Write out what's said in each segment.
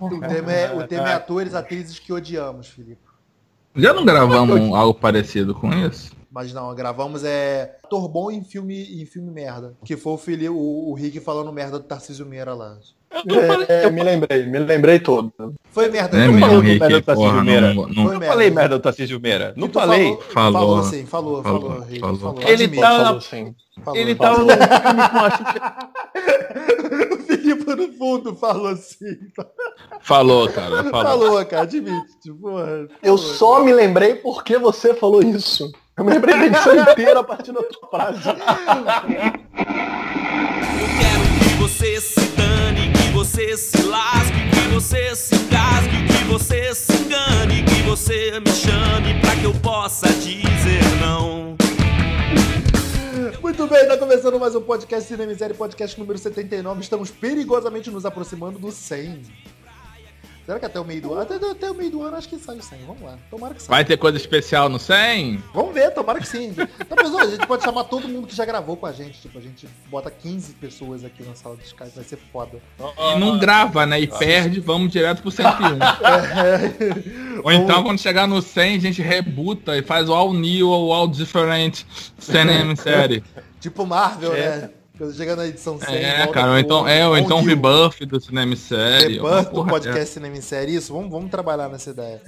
O tema é, o tema é atores, atrizes que odiamos, Felipe. Já não gravamos algo parecido com isso? Mas não, gravamos é ator bom em filme, em filme merda. Que foi o, Felipe, o, o Rick falando merda do Tarcísio Meira lá. É, é, me lembrei, me lembrei todo. Foi merda. É foi mesmo, merda. Rick, merda do Tarcísio porra, Meira. não, não, Não falei merda do Tarcísio Meira. Não falei. Falou, Falou. falou sim, falou, falou, Falou, Rick, falou. falou. Ele Admite, tá- Falou sim. falou, Ele falou. tava num filme com a O Felipe no fundo falou assim. Falou, cara. Falou. Falou, cara, admite. Tipo, porra, Eu falou. só me lembrei porque você falou isso. Eu me lembrei da edição inteira a partir da tua frase. Eu quero que você se dane, que você se lasque, que você se engasgue, que você se engane, que você me chame pra que eu possa dizer não. Muito bem, tá começando mais um podcast Cinema e Série, podcast número 79. Estamos perigosamente nos aproximando do 100. Será que até o meio do ano? Até, até o meio do ano acho que sai o 100. Vamos lá. Tomara que saia. Vai ter coisa especial no 100? Vamos ver, tomara que sim. Pessoal, a gente pode chamar todo mundo que já gravou com a gente. Tipo, a gente bota 15 pessoas aqui na sala de Skype, vai ser foda. E não grava, né? E perde, vamos direto pro 101. Ou então, quando chegar no 100, a gente rebuta e faz o all new ou all different cinema série. Tipo Marvel, né? Quando chega na edição 100. É, volta cara, ou então, é, ou então rebuff do cinema série. Rebuff do podcast dessa. Cinema em Série. Isso, vamos, vamos trabalhar nessa ideia.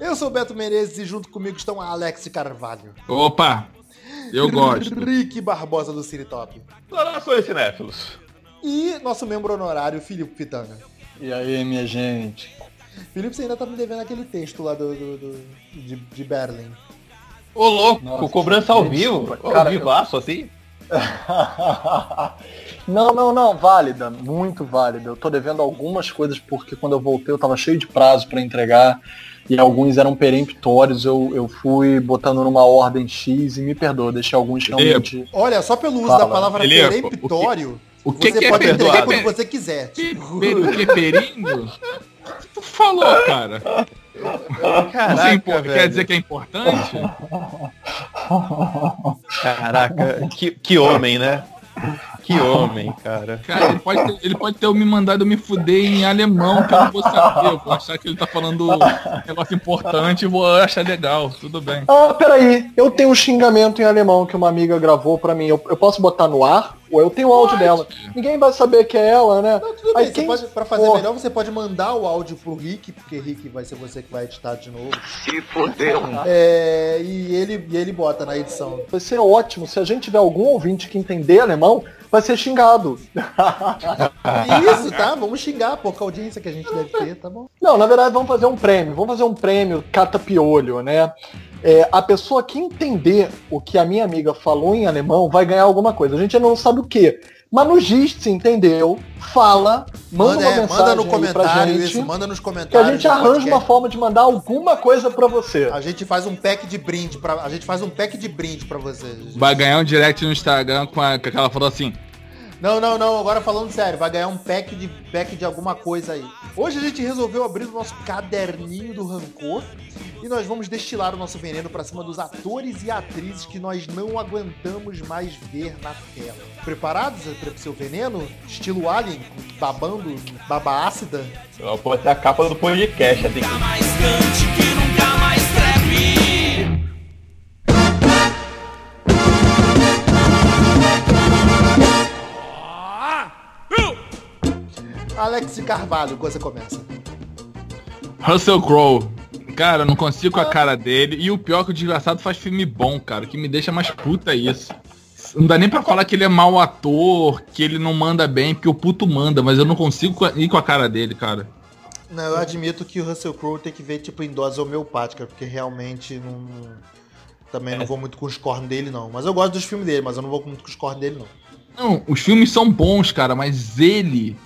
Eu sou o Beto Menezes e junto comigo estão a Alex Carvalho. Opa! Eu gosto. Rick Barbosa do Cine Top. Saudações cinéfilos. E nosso membro honorário, Filipe Pitanga. E aí, minha gente? Felipe, você ainda tá me devendo aquele texto lá do, do- do- de, de Berlim. Ô, louco, Nossa, cobrança ao vivo. cara, ao vivaço, assim. não, não, não, válida, muito válida. Eu tô devendo algumas coisas porque quando eu voltei eu tava cheio de prazo pra entregar e alguns eram peremptórios. Eu, eu fui botando numa ordem X e me perdoa, deixei alguns realmente. Olha, só pelo uso Fala. da palavra Filipe, peremptório, O que, você que é pode entregar perdoado? quando você quiser. Pe- pe- O que, perindo? O que tu falou, cara? Isso é impo- quer dizer que é importante? Caraca, que, que homem, né? Que homem, cara. Cara, ele pode, ter, ele pode ter me mandado me fuder em alemão, que eu não vou saber. Eu vou achar que ele tá falando um negócio importante e vou achar legal. Tudo bem. Ah, peraí, eu tenho um xingamento em alemão que uma amiga gravou pra mim. Eu, eu posso botar no ar? Ou eu tenho o áudio dela? Ninguém vai saber que é ela, né? Não, tudo Aí bem, quem pode, pra fazer melhor, você pode mandar o áudio pro Rick, porque Rick vai ser você que vai editar de novo. Se fodeu. É, e, ele, e ele bota na edição. Vai ser ótimo. Se a gente tiver algum ouvinte que entender alemão, vai ser xingado. Isso, tá? Vamos xingar, pouca audiência que a gente deve ter, tá bom? Não, na verdade, vamos fazer um prêmio. Vamos fazer um prêmio cata-piolho, né? É, a pessoa que entender o que a minha amiga falou em alemão vai ganhar alguma coisa. A gente ainda não sabe o que. Mas no GIST, se entendeu, fala, manda, Manda, uma é, mensagem manda no comentário gente, isso, manda nos que a comentários. gente arranja uma forma de mandar alguma coisa pra você. A gente faz um pack de brinde para a gente faz um pack de brinde para vocês. Vai ganhar um direct no Instagram com, a, com aquela foto assim. Não, não, não, agora falando sério, vai ganhar um pack de pack de alguma coisa aí. Hoje a gente resolveu abrir o nosso caderninho do rancor e nós vamos destilar o nosso veneno pra cima dos atores e atrizes que nós não aguentamos mais ver na tela. Preparados para o seu veneno? Estilo Alien, babando, baba ácida? Pode ser a capa do podcast, assim. Cante, que Alex Carvalho, você começa. Russell Crowe. Cara, eu não consigo com a cara dele. E o pior é que o desgraçado faz filme bom, cara. O que me deixa mais puta é isso. Não dá nem pra falar que ele é mau ator, que ele não manda bem, porque o puto manda, mas eu não consigo co- ir com a cara dele, cara. Não, eu admito que o Russell Crowe tem que ver tipo em dose homeopática, porque realmente não. Também não vou muito com os cornos dele, não. Mas eu gosto dos filmes dele, mas eu não vou muito com os cornos dele, não. Não, os filmes são bons, cara, mas ele.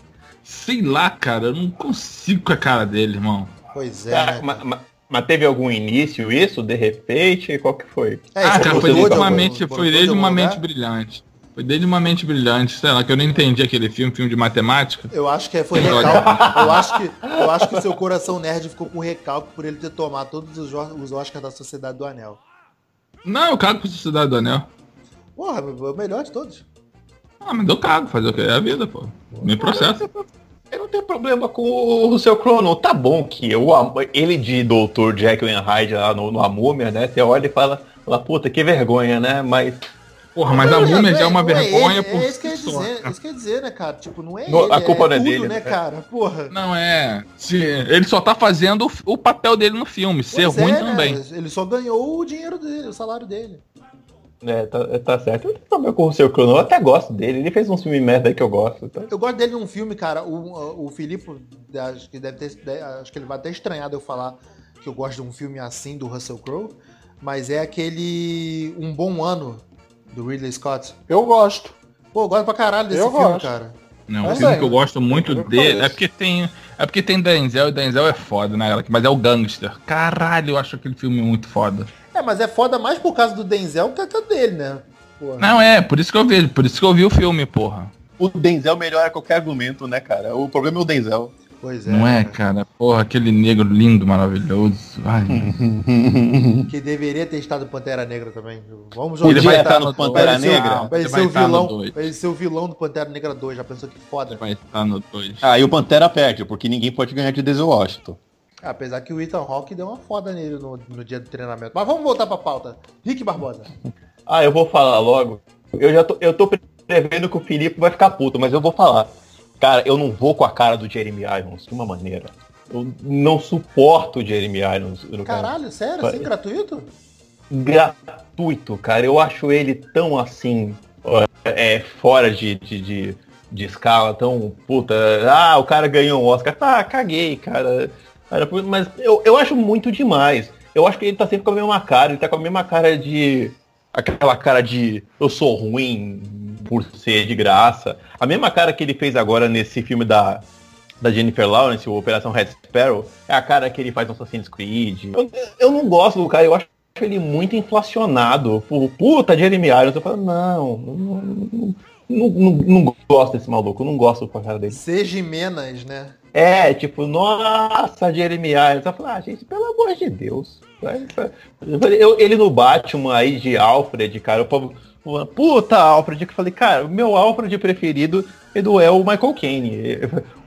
Sei lá, cara, eu não consigo com a cara dele, irmão. Pois é. Ah, né? ma- ma- mas teve algum início isso, de repente? Qual que foi? É, ah, cara, foi de desde uma mente, foi de desde uma mente brilhante. Foi desde uma mente brilhante, sei lá, que eu não entendi aquele filme, filme de matemática. Eu acho que é- foi recalque. Eu acho que, eu acho que o seu coração nerd ficou com recalque por ele ter tomado todos os, Os- os Oscars da Sociedade do Anel. Não, eu cago pra Sociedade do Anel. Porra, é o melhor de todos. Ah, mas eu cago, fazer o que? É a vida, pô. Me processo. Eu não tenho problema com o Crowe, não. Tá bom que eu, ele de. Jekyll and Hyde lá no, no A Múmia, né? Você olha e fala, fala, puta, que vergonha, né? Mas Porra, mas a múmia já é uma não vergonha ele, por É isso que eu ia dizer, cara. isso que eu ia dizer, né, cara? Tipo, não é No- ele, a culpa é não é tudo, dele, né, né? cara? Porra. Não é. Ele só tá fazendo o, o papel dele no filme, ser Pois ruim é, né? também. Ele só ganhou o dinheiro dele, o salário dele. É, tá, tá certo. Eu problema com o Russell Crowe, não. Eu até gosto dele. Ele fez um filme merda aí que eu gosto. Tá? Eu gosto dele num filme, cara. O, o Filipe, acho que deve ter. Acho que ele vai até estranhar de eu falar que eu gosto de um filme assim do Russell Crowe. Mas é aquele Um Bom Ano do Ridley Scott. Eu gosto. Pô, eu gosto pra caralho desse Eu filme, gosto. cara. Não, É, um filme que eu gosto muito Eu dele. É porque tem. É porque tem Denzel e Denzel é foda, né? Mas é o Gangster. Caralho, eu acho aquele filme muito foda. É, mas é foda mais por causa do Denzel que a dele, né? Porra. Não, é, por isso que eu vejo, por isso que eu vi o filme, porra. O Denzel melhora qualquer argumento, né, cara? O problema é o Denzel. Pois é. Não é, cara? Porra, aquele negro lindo, maravilhoso. Ai, Que deveria ter estado Pantera Negra também. Vamos Ele jogar. vai Podia estar tá no Pantera dois. Negra? Não. Vai Ele ser vai o vilão. Vai ser o vilão do Pantera Negra 2. Já pensou que foda? vai estar no 2. Ah, e o Pantera perde, porque ninguém pode ganhar de Denzel Washington. Apesar que o Ethan Hawke deu uma foda nele no, no dia do treinamento. Mas vamos voltar pra pauta. Rick Barbosa. Ah, eu vou falar logo. Eu já tô, eu tô prevendo que o Felipe vai ficar puto, mas eu vou falar. Cara, eu não vou com a cara do Jeremy Irons de uma maneira. Eu não suporto o Jeremy Irons. no cara. Caralho, sério? Assim, gratuito? Gratuito, cara. Eu acho ele tão assim, é, fora de, de, de, de escala, tão puta. Ah, o cara ganhou um Oscar. Tá, caguei, cara. Mas eu, eu acho muito demais. Eu acho que ele tá sempre com a mesma cara. Ele tá com a mesma cara de. Aquela cara de eu sou ruim por ser de graça. A mesma cara que ele fez agora nesse filme da, da Jennifer Lawrence, o Operação Red Sparrow, é a cara que ele faz no Assassin's Creed. Eu, eu não gosto do cara, eu acho ele muito inflacionado. Por, Puta, Jeremy Irons. Eu falo, não, não, não, não, não, gosto desse maluco, não gosto com a cara dele. Seja menos, né? É, tipo, nossa, Jeremy Irons. Eu falo, ah, gente, pelo amor de Deus. Eu- ele no Batman aí de Alfred, cara, o povo. Puta Alfred, que eu falei, cara, o meu Alfred preferido é do é o Michael Caine.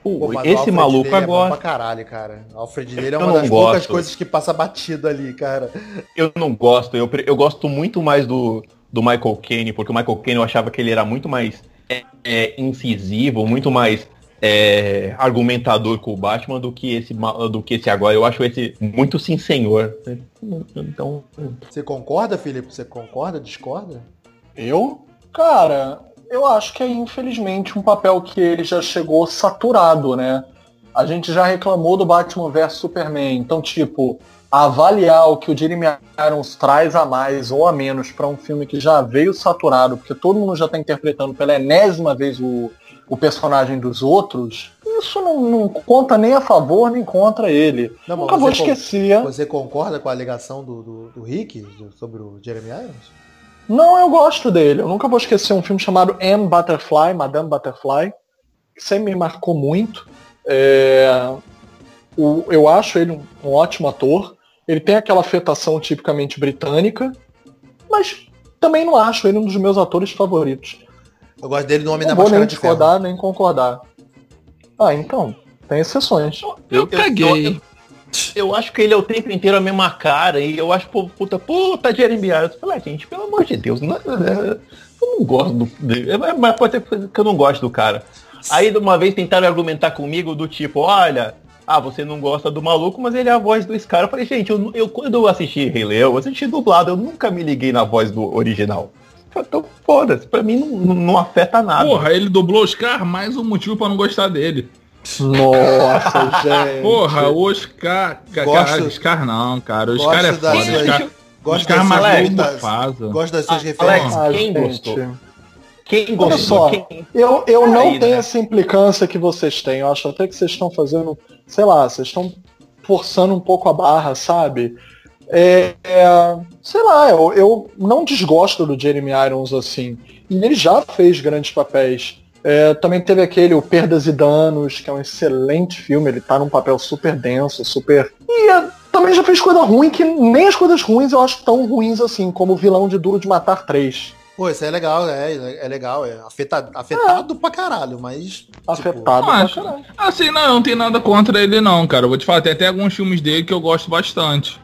Pô, esse maluco É bom agora. pra caralho, cara. O Alfred dele é uma das poucas gosto. coisas que passa batido ali, cara. Eu não gosto, eu, eu gosto muito mais do, do Michael Caine, porque o Michael Caine eu achava que ele era muito mais é, é, incisivo, muito mais é, argumentador com o Batman do que esse do que esse agora. Eu acho esse muito sim senhor. Então, Você concorda, Felipe? Você concorda? Discorda? Eu? Cara, eu acho que é infelizmente um papel que ele já chegou saturado, né? A gente já reclamou do Batman vs Superman. Então, tipo, avaliar o que o Jeremy Irons traz a mais ou a menos pra um filme que já veio saturado, porque todo mundo já tá interpretando pela enésima vez o, o personagem dos outros, isso não, não conta nem a favor nem contra ele. Não, Nunca vou você con- esquecer. Você concorda com a alegação do, do, do Rick do- sobre o Jeremy Irons? Não, eu gosto dele. Eu nunca vou esquecer um filme chamado M. Butterfly, Madame Butterfly, que sempre me marcou muito. É, o- eu acho ele um, um ótimo ator. Ele tem aquela afetação tipicamente britânica, mas também não acho ele um dos meus atores favoritos. Eu gosto dele no Homem Não da vou nem Máscara de Ferro. discordar nem concordar. Ah, então, tem exceções. Eu caguei. Eu, eu acho que ele é o tempo inteiro a mesma cara e eu acho, pô, puta, puta Jeremy Irons. Eu falei, ah, gente, pelo amor de Deus, não- eu não gosto do. é, Mas pode ser que eu não gosto do cara. Aí de uma vez tentaram argumentar comigo do tipo, olha, ah, você não gosta do maluco, mas ele é a voz do Scar. Eu falei, gente, eu, eu quando eu assisti Rei Leão, eu assisti dublado, eu nunca me liguei na voz do original. Então, foda-se, pra mim não, não, afeta nada. Porra, ele dublou o Oscar, mais um motivo pra não gostar dele. Nossa, gente. Porra, o Oscar. Gosto- cara, Oscar não, cara. O Oscar é das foda. suas- Oscar, Gosto Oscar das suas, das, gosto das suas referências. Alex, quem gostou? Quem Olha gostou? só, Quem- eu, eu não Peraí, tenho né? essa implicância que vocês têm. Eu acho até que vocês estão fazendo, sei lá, vocês estão forçando um pouco a barra, sabe? É, é, sei lá, eu, eu não desgosto do Jeremy Irons assim. E ele já fez grandes papéis. É, também teve aquele O Perdas e Danos, que é um excelente filme. Ele tá num papel super denso, super. E é, também já fez coisa ruim que nem as coisas ruins eu acho tão ruins assim, como o vilão de Duro de Matar 3. Pô, isso é legal, é, é legal, é afeta- afetado pra caralho, mas. tipo, Afetado Não, pra acho- caralho. Assim, não, eu não tenho nada contra ele não, cara. Eu vou te falar, tem até alguns filmes dele que eu gosto bastante.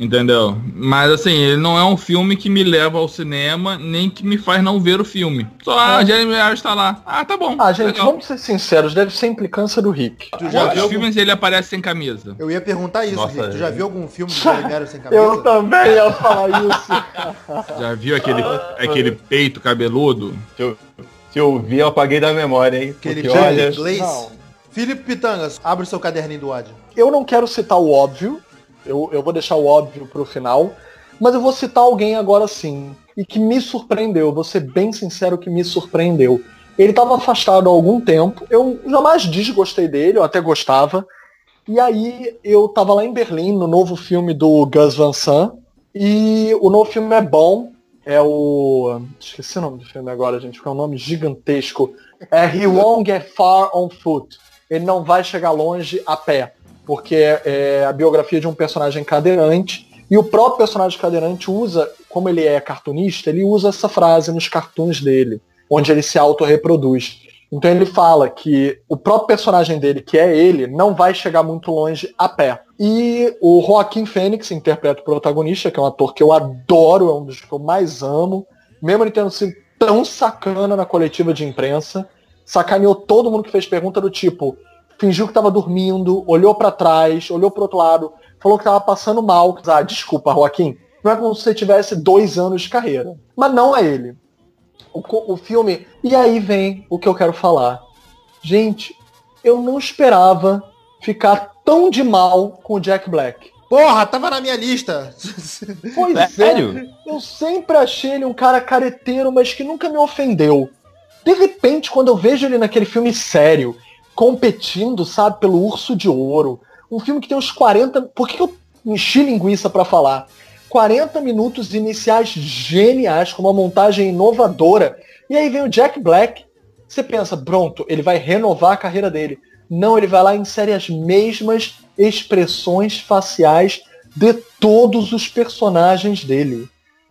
Entendeu? Mas assim, ele não é um filme que me leva ao cinema, nem que me faz não ver o filme. Só, ah, Jeremy Irons tá lá. Ah, tá bom. Ah, gente, legal. vamos ser sinceros, deve ser implicância do Rick. Tu já Quantos viu algum- filmes ele aparece sem camisa? Eu ia perguntar isso, Nossa, Rick. Tu já é. viu algum filme do Jeremy Irons sem camisa? Eu também ia falar isso. Já viu aquele, aquele peito cabeludo? Se eu, se eu vi, eu apaguei da memória, hein? Aquele Porque olha. Felipe Pitangas, abre o seu caderninho do ódio. Eu não quero citar o óbvio, eu, eu vou deixar o óbvio pro final, mas eu vou citar alguém agora sim, e que me surpreendeu, vou ser bem sincero que me surpreendeu. Ele estava afastado há algum tempo, eu jamais desgostei dele, eu até gostava, e aí eu tava lá em Berlim, no novo filme do Gus Van Sant, e o novo filme é bom, é o... esqueci o nome do filme agora, gente, porque é um nome gigantesco. É He Won't Get Far on Foot. Ele não vai chegar longe a pé porque é a biografia de um personagem cadeirante e o próprio personagem cadeirante usa, como ele é cartunista, ele usa essa frase nos cartoons dele, onde ele se autorreproduz. Então ele fala que o próprio personagem dele, que é ele, não vai chegar muito longe a pé. E o Joaquim Fênix interpreta o protagonista, que é um ator que eu adoro, é um dos que eu mais amo, mesmo ele tendo sido tão sacana na coletiva de imprensa, sacaneou todo mundo que fez pergunta do tipo, fingiu que tava dormindo, olhou pra trás, olhou pro outro lado, falou que tava passando mal. Ah, desculpa, Joaquim. Não é como se você tivesse dois anos de carreira. Mas não é ele. O, o filme. E aí vem o que eu quero falar. Gente, eu não esperava ficar tão de mal com o Jack Black. Porra, tava na minha lista. Pois é. Sério? Eu sempre achei ele um cara careteiro, mas que nunca me ofendeu. De repente, quando eu vejo ele naquele filme sério, competindo, sabe, pelo Urso de Ouro, um filme que tem uns 40. Por que eu enchi linguiça pra falar? 40 minutos iniciais geniais, com uma montagem inovadora. E aí vem o Jack Black. Você pensa, pronto, ele vai renovar a carreira dele. Não, ele vai lá e insere as mesmas expressões faciais de todos os personagens dele.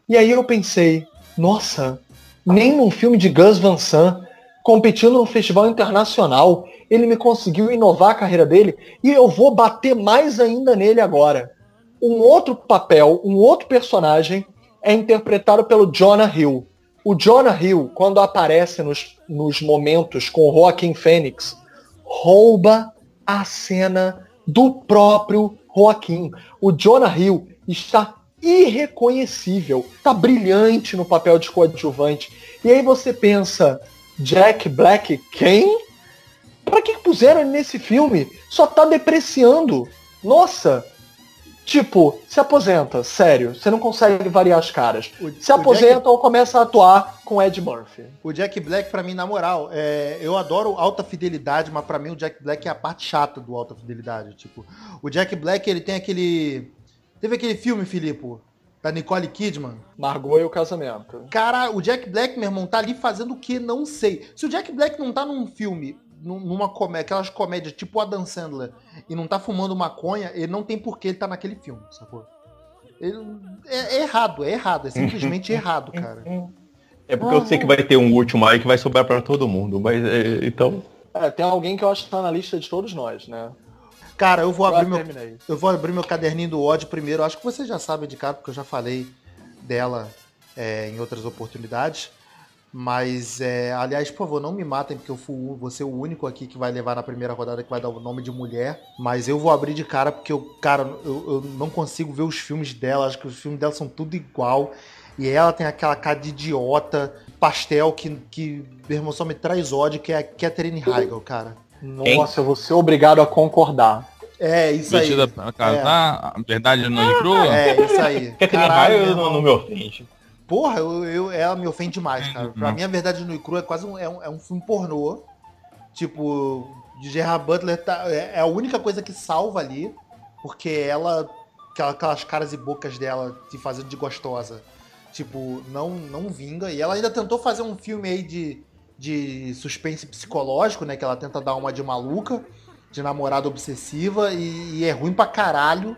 E aí eu pensei, nossa, nem num filme de Gus Van Sant, competindo num festival internacional, ele me conseguiu inovar a carreira dele e eu vou bater mais ainda nele agora. Um outro papel, um outro personagem é interpretado pelo Jonah Hill. O Jonah Hill, quando aparece nos, nos momentos com o Joaquim Fênix, rouba a cena do próprio Joaquim. O Jonah Hill está irreconhecível, tá brilhante no papel de coadjuvante. E aí você pensa, Jack Black quem? Pra que puseram ele nesse filme? Só tá depreciando. Nossa! Tipo, se aposenta, sério, você não consegue variar as caras. O- Se aposenta ou começa a atuar com Ed Murphy. O Jack Black, pra mim, na moral, é, eu adoro alta fidelidade, mas pra mim o Jack Black é a parte chata do alta fidelidade. Tipo, o Jack Black, ele tem aquele. Teve aquele filme, Filipe, da Nicole Kidman. Margot e o casamento. Cara, o Jack Black, meu irmão, tá ali fazendo o que? Não sei. Se o Jack Black não tá num filme, num- numa comédia, aquelas comédias tipo o Adam Sandler, e não tá fumando maconha, ele não tem por que ele tá naquele filme, sacou? Ele- é, é errado, é errado, é simplesmente errado, cara. É porque eu sei que vai ter um último aí que vai sobrar pra todo mundo, mas é, então. É, tem alguém que eu acho que tá na lista de todos nós, né? Cara, eu vou abrir meu. Eu vou abrir meu caderninho do ódio primeiro. Acho que vocês já sabem de cara, porque eu já falei dela é, em outras oportunidades. Mas, é, aliás, por favor, não me matem, porque eu fui, vou ser o único aqui que vai levar na primeira rodada que vai dar o nome de mulher. Mas eu vou abrir de cara, porque eu, cara, eu, eu não consigo ver os filmes dela. Acho que os filmes dela são tudo igual. E ela tem aquela cara de idiota, pastel, que, que meu irmão, só me traz ódio, que é a Catherine Heigl, cara. Nossa, eu vou ser obrigado a concordar. É, isso aí. Vestida pra casar, a verdade não é crua. É, isso aí. Quer Caralho, raio não, não me ofende. Porra, eu, eu- ela me ofende demais, cara. Pra Não. mim, a verdade no e cru é quase um, é um, é um filme pornô. Tipo, de Gerard Butler tá- é, é a única coisa que salva ali, porque ela, aquela- aquelas caras e bocas dela se fazendo de gostosa, tipo, não, não vinga. E ela ainda tentou fazer um filme aí de, de suspense psicológico, né? Que ela tenta dar uma de maluca, de namorada obsessiva, e, e é ruim pra caralho.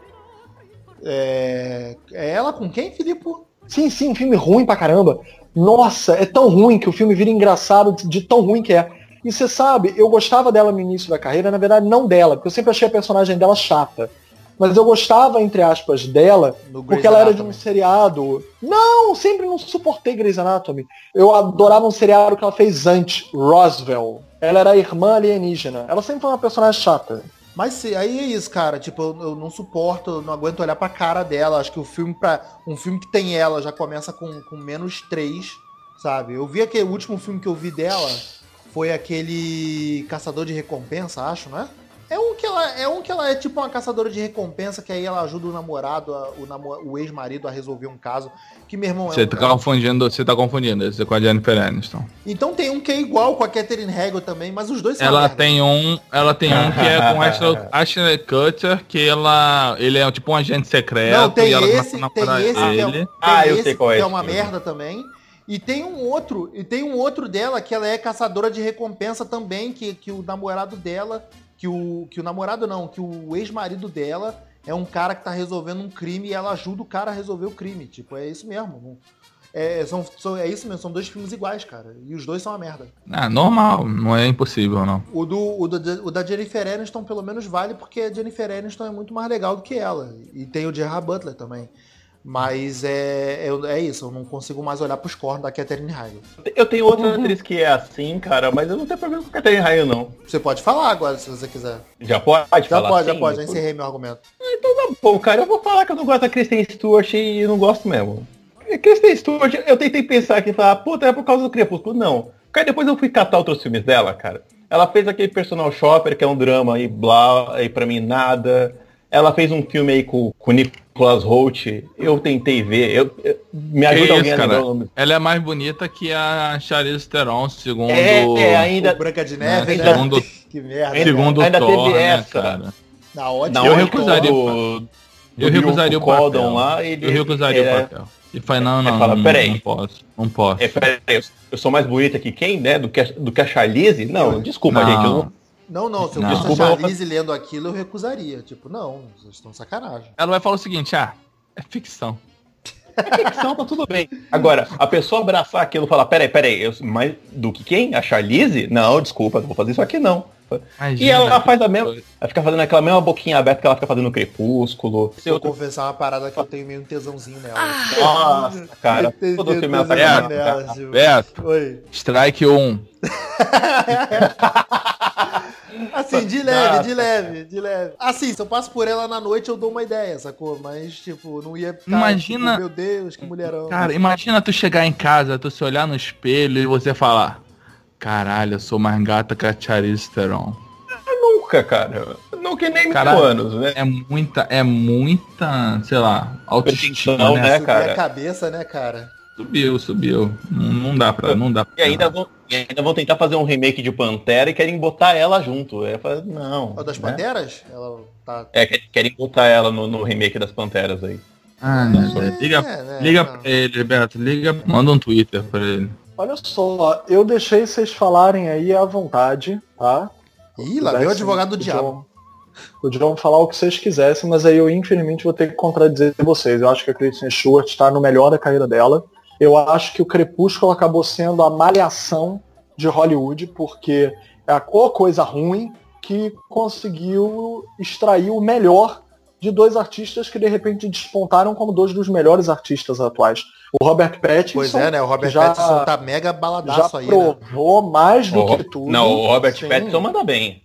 É, é ela com quem, Filipe? Sim, sim, um filme ruim pra caramba. Nossa, é tão ruim que o filme vira engraçado de, de tão ruim que é. E você sabe, eu gostava dela no início da carreira, na verdade não dela, porque eu sempre achei a personagem dela chata. Mas eu gostava, entre aspas, dela, porque ela era de um seriado. Não, sempre não suportei Grey's Anatomy. Eu adorava um seriado que ela fez antes, Roswell. Ela era a irmã alienígena. Ela sempre foi uma personagem chata. Mas aí é isso, cara. Tipo, eu, eu não suporto, eu não aguento olhar pra cara dela. Acho que o filme, para um filme que tem ela, já começa com, com menos 3, sabe? Eu vi aquele o último filme que eu vi dela foi aquele Caçador de Recompensa, acho, não é? É um que ela é um que ela é tipo uma caçadora de recompensa que aí ela ajuda o namorado, a- o, namo- o ex-marido a resolver um caso que meu irmão é Você um tá cara- confundindo, você tá confundindo esse é com a Jennifer Aniston. Então tem um que é igual com a Catherine Hegel também, mas os dois são Ela merda. tem um, ela tem um que é com Ashton, Ashton Kutcher, que ela, ele é tipo um agente secreto Não, tem e ela esse, tem esse que é, um- ele. tem Ah, eu esse sei qual é que é esse uma merda também. E tem um outro, e tem um outro dela que ela é caçadora de recompensa também, que, que o namorado dela, que o, que o namorado não, que o ex-marido dela é um cara que tá resolvendo um crime e ela ajuda o cara a resolver o crime. Tipo, é isso mesmo. É, são, são- é isso mesmo, são dois filmes iguais, cara. E os dois são uma merda. Ah, normal, não é impossível, não. O, do, o, do- o da Jennifer Aniston pelo menos vale porque a Jennifer Aniston é muito mais legal do que ela. E tem o Gerard Butler também. Mas é, é, é isso, eu não consigo mais olhar pros cornos da Catherine Heigl. Eu tenho outra atriz que é assim, cara, mas eu não tenho problema com a Catherine Raio, não. Você pode falar agora, se você quiser. Já pode Já falar pode, já assim? pode, já encerrei meu argumento. Pô, cara, eu vou falar que eu não gosto da Kristen Stewart e não gosto mesmo. Kristen Stewart, eu tentei pensar aqui e falar, puta, é por causa do Crepúsculo. Não. Cara, depois eu fui catar outros filmes dela, cara. Ela fez aquele Personal Shopper, que é um drama aí, blá, aí pra mim nada. Ela fez um filme aí com com o Nicholas Holt. Eu tentei ver. Eu, eu- me Que ajuda isso, alguém a cara? lembrar o nome. Ela é mais bonita que a Charlize Theron, segundo... É, é, ainda. O Branca de Neve, né, né? segundo- Que merda. ainda- segundo ainda Thor, teve né, essa. cara? Na ótima. Não, Eu onde recusaria- do- do Eu recusaria o papel. lá, ele, Eu recusaria o papel. E falei, não, Ele não, fala, não, "Peraí." não posso, não posso. É, peraí, eu, eu sou mais bonita que quem, né? Do que a, do que a Charlize? Não, desculpa, Não. gente. Eu não, Não, não, se eu Não. fosse a Charlize lendo aquilo, eu recusaria. Tipo, não, vocês estão sacanagem. Ela vai falar o seguinte, ah, é ficção. ficção, tá tudo bem. Agora, a pessoa abraçar aquilo e falar, peraí, peraí, eu, mais do que quem? A Charlize? Não, desculpa, não vou fazer isso aqui não. Imagina, E ela faz a mesma. Ela fica fazendo aquela mesma boquinha aberta que ela fica fazendo no crepúsculo. Se eu confessar uma parada que eu tenho meio um tesãozinho nela. Nossa, cara, Eu todo filme ela tá tesãozinho com nela. Beto, Oi. strike 1. Assim, de leve, de leve, de leve. Assim, se eu passo por ela na noite, eu dou uma ideia, sacou? Mas, tipo, não ia ficar, Imagina- tipo, meu Deus, que mulherão. Cara, imagina tu chegar em casa, tu se olhar no espelho e você falar, caralho, eu sou mais gata que a Charlize Theron. Nunca, cara. Nunca nem mil Caralho. anos, né? É muita, é muita, sei lá, autoestima, né? né? Cara? a cabeça, né, cara? Subiu, subiu. Não, não dá pra, não dá pra. E ainda vão, e ainda vão tentar fazer um remake de Pantera e querem botar ela junto. É, não. É o das né? Panteras? Ela tá... É, quer- querem botar ela no, no remake das Panteras aí. Ah, né? liga, É, né, liga não. pra ele, Beto, liga, manda um Twitter pra ele. Olha só, eu deixei vocês falarem aí à vontade, tá? Ih, lá veio o advogado do diabo. O John falar o que vocês quisessem, mas aí eu infelizmente vou ter que contradizer vocês. Eu acho que a Kristen Stewart está no melhor da carreira dela. Eu acho que o Crepúsculo acabou sendo a malhação de Hollywood, porque é a co- coisa ruim que conseguiu extrair o melhor de dois artistas que de repente despontaram como dois dos melhores artistas atuais. O Robert Pattinson, Pois é, né? O Robert já- Pattinson tá mega já baladaço aí, né? provou mais do O- que tudo. Não, o Robert Sim. Pattinson manda bem.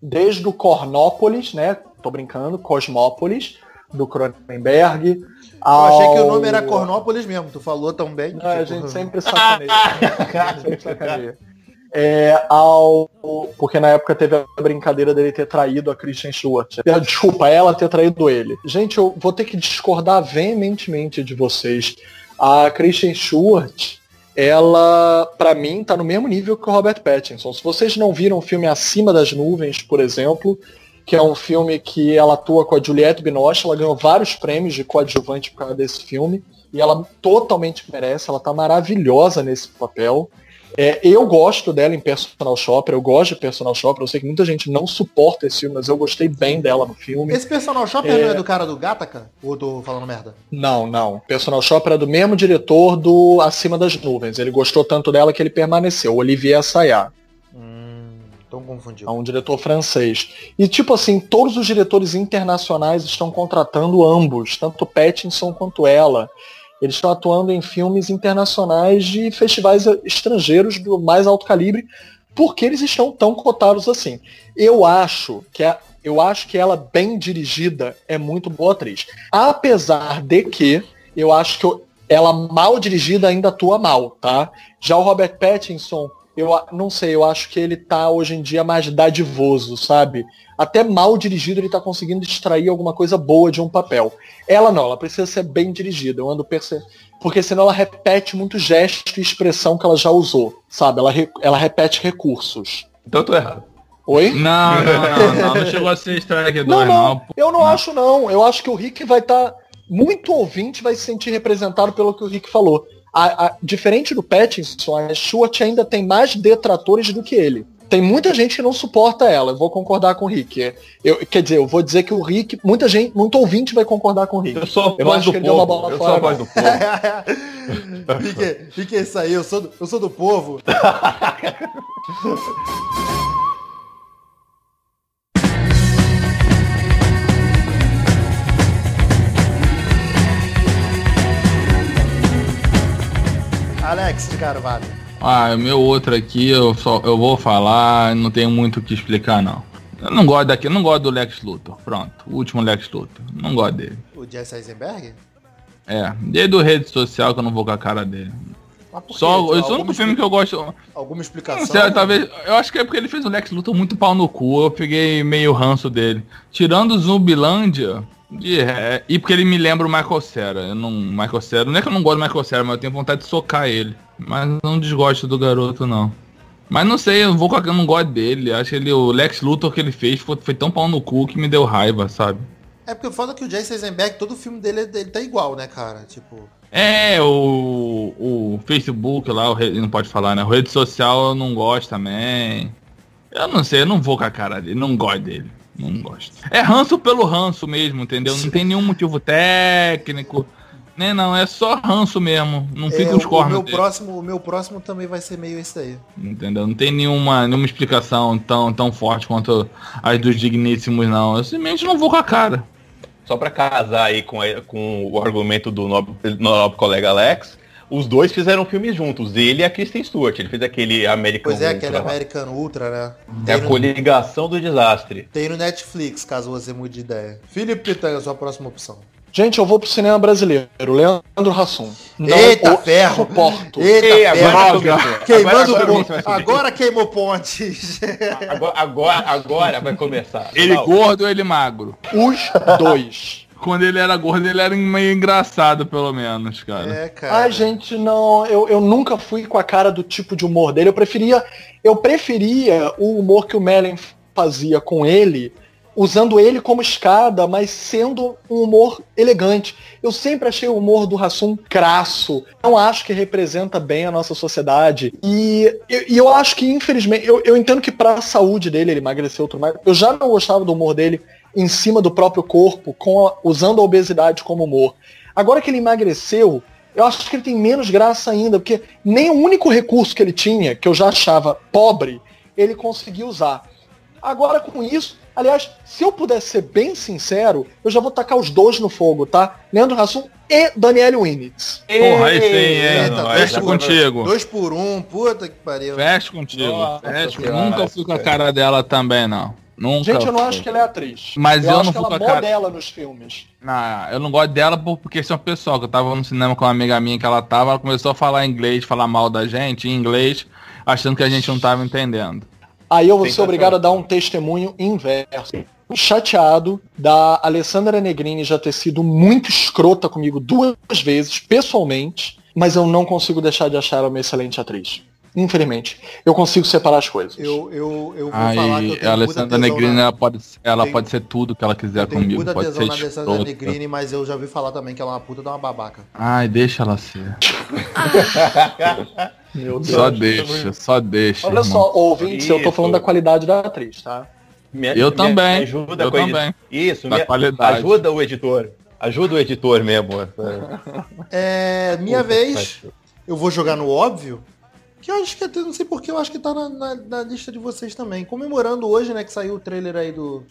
desde o Cornópolis, né? Tô brincando, Cosmópolis, do Cronenberg. Eu achei que o nome era Cornópolis mesmo, tu falou tão bem. que, Não, a tipo, gente sempre sacaneia. sempre sacaneia. É, ao... Porque na época teve a brincadeira dele ter traído a Christian Stewart. É, Desculpa, ela ter traído ele. Gente, eu vou ter que discordar veementemente de vocês. A Christian Stewart, ela, pra mim, tá no mesmo nível que o Robert Pattinson. Se vocês não viram o filme Acima das Nuvens, por exemplo, que é um filme que ela atua com a Juliette Binoche, ela ganhou vários prêmios de coadjuvante por causa desse filme, e ela totalmente merece, ela tá maravilhosa nesse papel. É, eu gosto dela em Personal Shopper, eu gosto de Personal Shopper, eu sei que muita gente não suporta esse filme, mas eu gostei bem dela no filme. Esse personal shopper É. não é do cara do Gataca? Ou tô falando merda? Não, não. Personal Shopper é do mesmo diretor do Acima das Nuvens. Ele gostou tanto dela que ele permaneceu. Olivier Assayas. Hum, então É confundiu. um diretor francês. E tipo assim, todos os diretores internacionais estão contratando ambos, tanto Pattinson quanto ela. Eles estão atuando em filmes internacionais de festivais estrangeiros do mais alto calibre, porque eles estão tão cotados assim. Eu acho que a, eu acho que ela bem dirigida é muito boa atriz. Apesar de que eu acho que eu- ela mal dirigida ainda atua mal, tá? Já o Robert Pattinson, eu não sei, eu acho que ele tá hoje em dia mais dadivoso, sabe? Até mal dirigido ele tá conseguindo extrair alguma coisa boa de um papel. Ela não, ela precisa ser bem dirigida. Eu ando perce... Porque senão ela repete muito gesto e expressão que ela já usou, sabe? Ela, re- ela repete recursos. Então eu tô errado. Oi? Não, não, não, não, não chegou a ser strike Não, não, não. eu não acho não. Eu acho que o Rick vai estar. muito ouvinte vai se sentir representado pelo que o Rick falou. A- a- diferente do Pattinson, a Stuart ainda tem mais detratores do que ele. Tem muita gente que não suporta ela, eu vou concordar com o Rick. Eu, quer dizer, eu vou dizer que o Rick, muita gente, muito ouvinte vai concordar com o Rick. Eu sou a voz acho do que ele deu uma povo. bola Eu sou a fora, voz do povo. Fique, fique isso aí, eu sou do, eu sou do povo. Alex de Carvalho. Ah, o meu outro aqui, eu só eu vou falar, não tenho muito o que explicar não. Eu não gosto daqui, eu não gosto do Lex Luthor. Pronto, o último Lex Luthor. Não gosto dele. O Jesse Eisenberg? É, desde o rede social que eu não vou com a cara dele. Só, esse é o único filme que eu gosto. Alguma Não explicação? sei, talvez. Eu acho que é porque ele fez o Lex Luthor muito pau no cu. Eu peguei meio ranço dele. Tirando o Zumbilândia. De, ré- e porque ele me lembra o Michael Cera. Eu não, Michael Cera. Não é que eu não gosto do Michael Cera, mas eu tenho vontade de socar ele. Mas não desgosto do garoto, não. Mas não sei, eu vou com eu não gosto dele. Acho que ele, o Lex Luthor que ele fez foi, foi tão pau no cu que me deu raiva, sabe? É porque foda é que o Jesse Eisenberg, todo filme dele, ele tá igual, né, cara? Tipo. É, o, o Facebook lá, o não pode falar, né? O rede social eu não gosto também. Eu não sei, eu não vou com a cara dele, não gosto dele. Não gosto. É ranço pelo ranço mesmo, entendeu? Não tem nenhum motivo técnico. Nem não, é só ranço mesmo. Não É, fica o, os o cornos meu dele, próximo, o meu próximo também vai ser meio esse daí. entendeu? Não tem nenhuma, nenhuma explicação tão, tão forte quanto as dos digníssimos, não. Eu simplesmente não vou com a cara. Só pra casar aí com, com o argumento do nobre, nobre colega Alex, os dois fizeram filmes juntos, ele e a Kristen Stewart. Ele fez aquele American Pois é, Ultra aquele lá. American Ultra, né? É a no, coligação do desastre. tem no Netflix, caso você mude de ideia. Felipe Pitanga, sua próxima opção. Gente, eu vou pro cinema brasileiro. Leandro Hassum. Não Eita o ferro! suporto. Eita, Ei, agora ferro! Queimando Agora- subir. Agora queimou pontes. Agora, agora, agora vai começar. Ele Não, gordo ou ele magro? Os dois. Quando ele era gordo, ele era meio engraçado, pelo menos, cara. É, cara. Ai, gente, não, eu, eu nunca fui com a cara do tipo de humor dele. Eu preferia, eu preferia o humor que o Mellen fazia com ele, usando ele como escada, mas sendo um humor elegante. Eu sempre achei o humor do Hassum crasso. Não acho que representa bem a nossa sociedade. E, e- e eu acho que, infelizmente, eu, eu entendo que pra saúde dele, ele emagreceu tudo mais. Eu já não gostava do humor dele em cima do próprio corpo, com a- usando a obesidade como humor. Agora que ele emagreceu, eu acho que ele tem menos graça ainda, porque nem o único recurso que ele tinha, que eu já achava pobre, ele conseguiu usar. Agora com isso, aliás, se eu pudesse ser bem sincero, eu já vou tacar os dois no fogo, tá? Leandro Hassum e Daniel Winitz. Porra, aí sim, é. Eita, Fecha por- contigo. Dois por um, puta que pariu. Fecha contigo. Nossa Fecha. Nunca fui com a cara dela também, não. Nunca. Gente, eu não acho que ela é atriz. Mas eu acho não que ela cara- modela nos filmes. Não, eu não gosto dela por, questão pessoal, que eu tava no cinema com uma amiga minha que ela tava, ela começou a falar inglês, falar mal da gente, em inglês, achando que a gente não tava entendendo. Aí eu vou ser Sensacional. obrigado a dar um testemunho inverso. Chateado da Alessandra Negrini já ter sido muito escrota comigo duas vezes, pessoalmente, mas eu não consigo deixar de achar ela uma excelente atriz. Infelizmente. Eu consigo separar as coisas. Eu, eu, eu vou falar que eu tenho a Alessandra Negrini, na- ela pode, ela Tenho- pode ser tudo que ela quiser eu tenho comigo, muita pode tesão ser na Alessandra. Negrini, mas eu já ouvi falar também que ela é uma puta de uma babaca. Ai, deixa ela ser. Meu Só deixa, só deixa. Olha irmão. só, ouvintes, eu tô falando da qualidade da atriz, tá? Me- Eu me- também, me ajuda eu também. Isso, Da me- qualidade. ajuda o editor. Ajuda o editor mesmo. É, minha Puta, vez, eu vou jogar no óbvio, que eu acho que até, não sei porque, eu acho que tá na, na- na lista de vocês também. Comemorando hoje, né, que saiu o trailer aí do,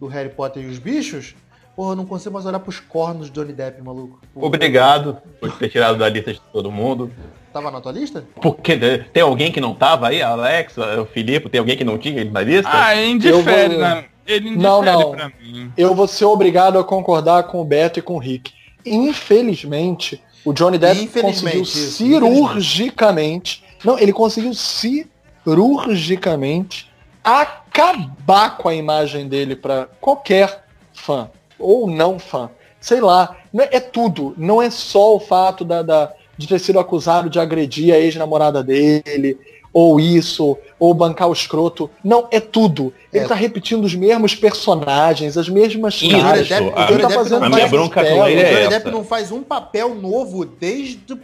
do Harry Potter e os bichos. Porra, eu não consigo mais olhar pros cornos de Johnny Depp, maluco. Porra, Obrigado por ter tirado da lista de todo mundo. Tava na tua lista? Porque tem alguém que não tava aí, Alex, o Filipe, tem alguém que não tinha ele na lista? Ah, ele indifere, vou- né? Ele indifere Não, não. pra mim. Eu vou ser obrigado a concordar com o Beto e com o Rick. Infelizmente, o Johnny Depp conseguiu isso, cirurgicamente. Não, ele conseguiu cirurgicamente acabar com a imagem dele pra qualquer fã. Ou não fã. Sei lá. É, é tudo. Não é só o fato da, da- de ter sido acusado de agredir a ex-namorada dele. Ou isso, ou bancar o escroto. Não, é tudo. Ele É. tá repetindo os mesmos personagens, as mesmas Isso, caras. Depp- Ele a- tá Depp fazendo não a minha faz bronca papel. com ele O é Johnny essa. Depp não faz um papel novo desde o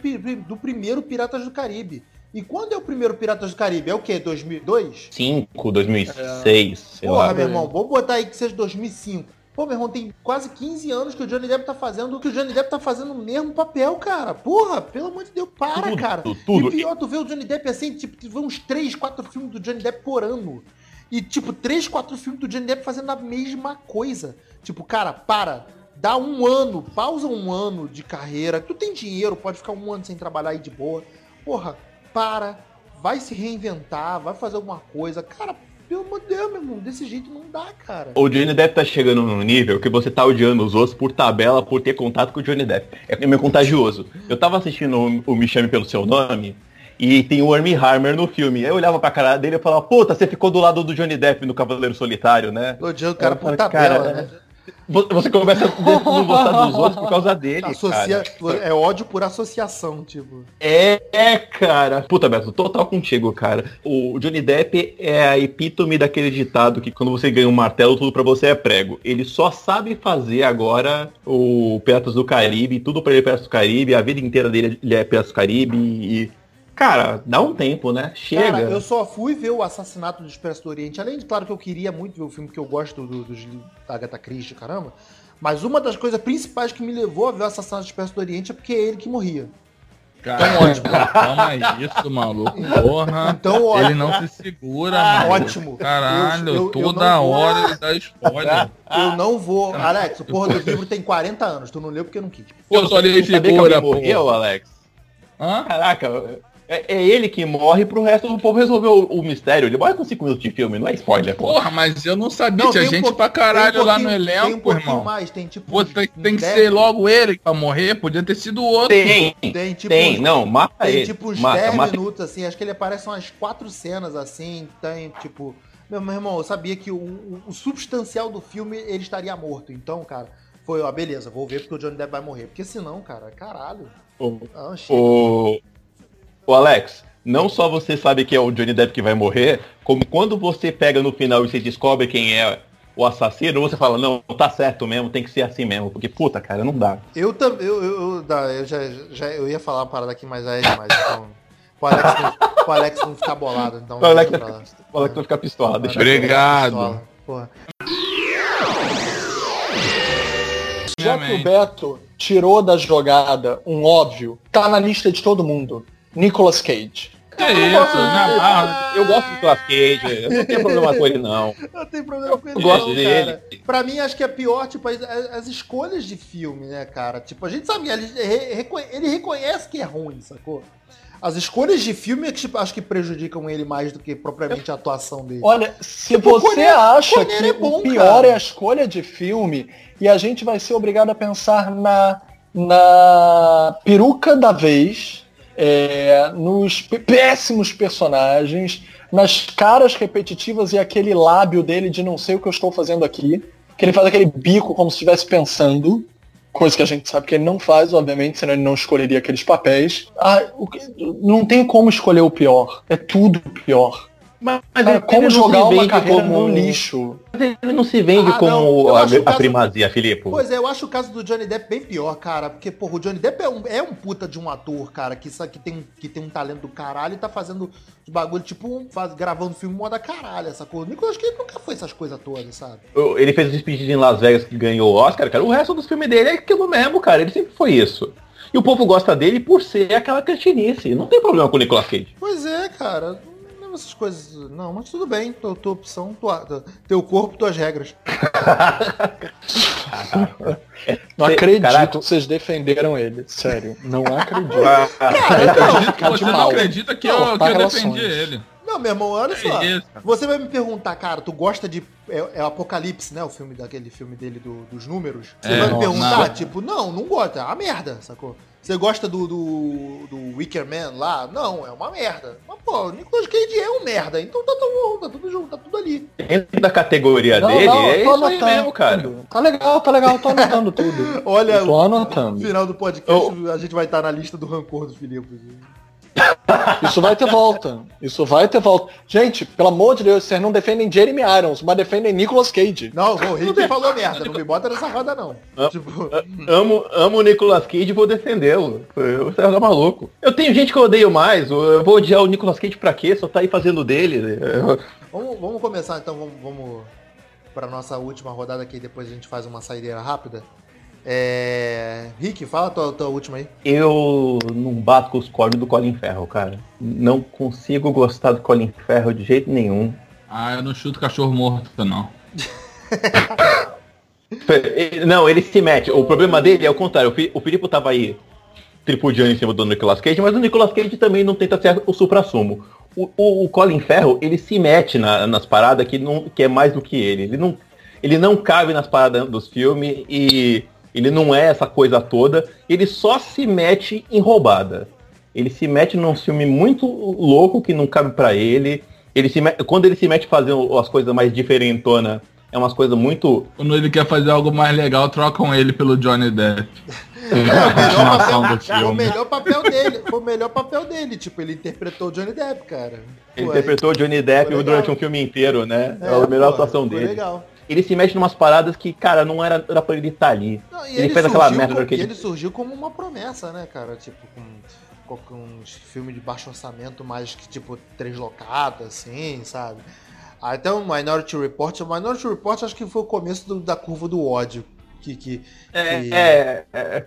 do primeiro Piratas do Caribe. E quando é o primeiro Piratas do Caribe? É o quê? 2002? 5, 2006, sei Porra, lá. meu irmão, vou botar aí que seja 2005. Pô, meu irmão, tem quase 15 anos que o Johnny Depp tá fazendo o que o Johnny Depp tá fazendo o mesmo papel, cara. Porra, pelo amor de Deus, para, Tudo, cara. tudo. E pior, tu vê o Johnny Depp assim, tipo, tu vê uns 3, 4 filmes do Johnny Depp por ano. E, tipo, 3, 4 filmes do Johnny Depp fazendo a mesma coisa. Tipo, cara, para. Dá um ano, pausa um ano de carreira. Tu tem dinheiro, pode ficar um ano sem trabalhar aí de boa. Porra, para. Vai se reinventar, vai fazer alguma coisa. Cara, pelo amor de Deus, meu irmão, desse jeito não dá, cara. O Johnny Depp tá chegando num nível que você tá odiando os outros por tabela, por ter contato com o Johnny Depp. É meio contagioso. Eu tava assistindo o, o Me Chame Pelo Seu Nome e tem o Armie Harmer no filme. Aí eu olhava pra cara dele e falava, puta, você ficou do lado do Johnny Depp no Cavaleiro Solitário, né? Odiando o cara Eu por tabela, cara, né? Vo- Você começa a não gostar dos outros por causa dele, Associa, cara. é ódio por associação, tipo. É, é, cara. Puta, Beto, total contigo, cara. O Johnny Depp é a epítome daquele ditado que quando você ganha um martelo, tudo pra você é prego. Ele só sabe fazer agora o Piratas do Caribe, tudo pra ele é Piratas do Caribe, a vida inteira dele ele é Piratas do Caribe e... Cara, dá um tempo, né? Chega. Cara, eu só fui ver o assassinato do Expresso do Oriente. Além de, claro, que eu queria muito ver o filme, que eu gosto do, dos livros da Agatha Christie, caramba. Mas uma das coisas principais que me levou a ver o assassinato do Expresso do Oriente é porque é ele que morria. Cara, ótimo. Toma isso, maluco. Porra. Então, ó, Ele não se segura, mano. ótimo. Caralho, Eu- eu- eu toda vou- hora ele dá spoiler. Eu não vou. Alex, o porra do livro tem 40 anos. Tu não leu porque não quis. Pô, só ele alguém pô. morreu, Alex? Hã? Caraca, é, é ele que morre pro resto do povo resolver o, o mistério. Ele morre com 5 minutos de filme, não é spoiler, pô. Porra, mas eu não sabia. Não, Tinha tem um gente pouquinho- pra caralho tem um lá no pouquinho- Tem um elenco, irmão. mais, tem tipo. Pô, tem, tem que 10 ser logo ele pra morrer. Podia ter sido outro. Tem, Tem tipo. tem, uns- não, mata Tem ele. tipo uns mata, 10 mata minutos, assim, acho que ele aparece umas quatro cenas, assim, tem, tipo... Meu, meu irmão, eu sabia que o, o- o substancial do filme, ele estaria morto. Então, cara, foi, ó, beleza, vou ver porque o Johnny Depp vai morrer. Porque senão, cara, caralho. O, Ah, o, o Alex, não só você sabe que é o Johnny Depp que vai morrer, como quando você pega no final e você descobre quem é o assassino, você fala, não, tá certo mesmo, tem que ser assim mesmo. Porque, puta, cara, não dá. Eu também, eu, eu, eu, eu já, já, eu ia falar uma parada aqui, mas aí é demais, então... Pro Alex, não, pro Alex não ficar bolado, então... O Alex, pra o Alex vai ficar pistola, deixa eu Obrigado. Pistola, Porra. Já que o. Beto tirou da jogada um óbvio, tá na lista de todo mundo. Nicolas Cage. Que isso, na barra. Eu gosto do Nicolas Cage, eu não tenho problema com ele, não. Não tem problema com ele, Eu gosto não, dele. cara. Pra mim, acho que é pior, tipo, as, as escolhas de filme, né, cara? Tipo, a gente sabe, ele, ele reconhece que é ruim, sacou? As escolhas de filme é que tipo, acho que prejudicam ele mais do que propriamente a atuação dele. Olha, se Tipo, você Corneiro- acha Corneiro que é bom, o pior cara. é a escolha de filme, e a gente vai ser obrigado a pensar na, na peruca da vez, é, nos péssimos personagens, nas caras repetitivas e aquele lábio dele de não sei o que eu estou fazendo aqui, que ele faz aquele bico como se estivesse pensando, coisa que a gente sabe que ele não faz, obviamente, senão ele não escolheria aqueles papéis. Ah, que- não tem como escolher o pior, é tudo pior. Mas, Cara, ele como jogar uma carreira como no lixo? Mas Ele não se vende Ah, como a, a primazia, Filipe. Pois é, eu acho o caso do Johnny Depp bem pior, cara. Porque, porra, o Johnny Depp é um, é um puta de um ator, cara, que, que, tem, que tem um talento do caralho e tá fazendo bagulho, tipo, um- faz, gravando filme moda caralho, essa coisa. O Nicolas Cage nunca foi essas coisas todas, sabe? Ele fez o Despedido em Las Vegas que ganhou o Oscar, cara. O resto dos filmes dele é aquilo mesmo, cara. Ele sempre foi isso. E o povo gosta dele por ser aquela cretinice. Não tem problema com o Nicolas Cage. Pois é, cara. Não lembro essas coisas. Não, mas tudo bem. Tua, tua opção, tua, tua- teu corpo, tuas regras. Não acredito caraca. que vocês defenderam ele. Sério, não acredito. Acredito que Ficar de você não acredita que Não, eu, que eu defendi ele. Não, meu irmão, olha só. É. Você vai me perguntar, cara, tu gosta de. É, é o Apocalipse, né? O filme daquele filme dele do- dos números. Você É, vai me perguntar, Não. tipo, não, não gosta. É uma merda, sacou? Você gosta do, do, do Wicker Man lá? Não, é uma merda. Mas, pô, o Nicolas Cage é um merda. Então tá tudo, tá tudo junto, tá tudo ali. Dentro da categoria Não, dele, não, é isso aí mesmo, cara. Tá legal, tá legal, tô anotando tudo. Olha, Eu tô no anotando. final do podcast a gente vai estar na lista do rancor do Filipe. Isso vai ter volta. Isso vai ter volta. Gente, pelo amor de Deus, vocês não defendem Jeremy Irons, mas defendem Nicolas Cage. Não, o Rick falou merda. Não me bota nessa roda, não. Ah. Tipo, Amo, amo o Nicolas Cage e vou defendê-lo. Você tá maluco. Eu tenho gente que eu odeio mais. Eu vou odiar o Nicolas Cage pra quê? Só tá aí fazendo dele. Vamos, vamos começar então, vamos, vamos para nossa última rodada aqui, depois a gente faz uma saideira rápida. É... Rick, fala a tua, tua última aí. Eu não bato com os cornos do Colin Ferro, cara. Não consigo gostar do Colin Ferro de jeito nenhum. Ah, eu não chuto cachorro morto, não. Não, ele se mete. O problema dele é o contrário. O Fi- O Filipe tava aí tripudiando em cima do Nicolas Cage, mas o Nicolas Cage também não tenta ser o supra-sumo. O, o- o Colin Ferro, ele se mete na- nas paradas que, não, que é mais do que ele. Ele não, ele não cabe nas paradas dos filmes e ele não é essa coisa toda. Ele só se mete em roubada. Ele se mete num filme muito louco que não cabe pra ele. Ele se me- Quando ele se mete fazendo as coisas mais diferentonas, é umas coisas muito Quando ele quer fazer algo mais legal, trocam ele pelo Johnny Depp. É, o melhor continuação papel, do foi o filme. melhor papel dele. Foi o melhor papel dele. Tipo, ele interpretou o Johnny Depp, cara. Ele Pô, interpretou o Johnny Depp durante um filme inteiro, né? É, é, a melhor pô, atuação foi dele. legal. Ele se mexe em umas paradas que, cara, não era, era pra ele estar ali. Não, e Ele fez aquela merda como- que e ele- ele surgiu como uma promessa, né, cara? Tipo, com, com uns filmes de baixo orçamento, mais que, tipo, translocados, assim, sabe? Até o Minority Report, o Minority Report acho que foi o começo do- da curva do ódio. Que, que, que- É, é,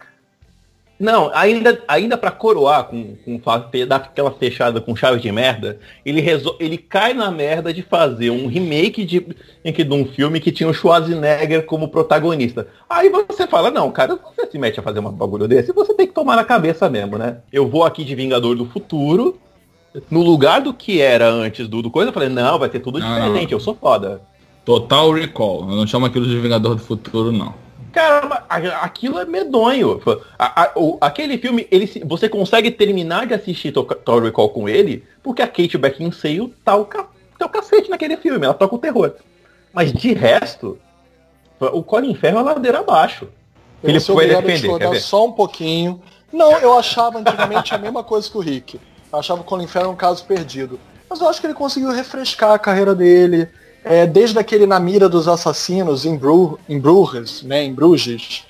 Não, ainda, ainda pra coroar com, com dar aquela fechada com chave de merda, ele, resol... ele cai na merda de fazer um remake de, em que, de um filme que tinha o Schwarzenegger como protagonista. Aí você fala, não, cara, você se mete a fazer um bagulho desse, você tem que tomar na cabeça mesmo, né? Eu vou aqui de Vingador do Futuro, no lugar do que era antes do, do coisa, eu falei, não, vai ser tudo Não, diferente, eu sou foda. Total Recall. Eu não chamo aquilo de Vingador do Futuro, não. Cara, aquilo é medonho. A- a- o- aquele filme, ele, você consegue terminar de assistir To- Total Recall com ele, porque a Kate Beckinsale tá o, ca, tá o cacete naquele filme, ela toca o terror. Mas de resto, o Colin Ferro é ladeira abaixo. Eu Ele foi defender, só um pouquinho. Não, eu achava antigamente a mesma coisa que o Rick. Eu achava o Colin Farrell um caso perdido. Mas eu acho que ele conseguiu refrescar a carreira dele. É, desde aquele Na Mira dos Assassinos, em, Bru em Bruges, né, em Bruges.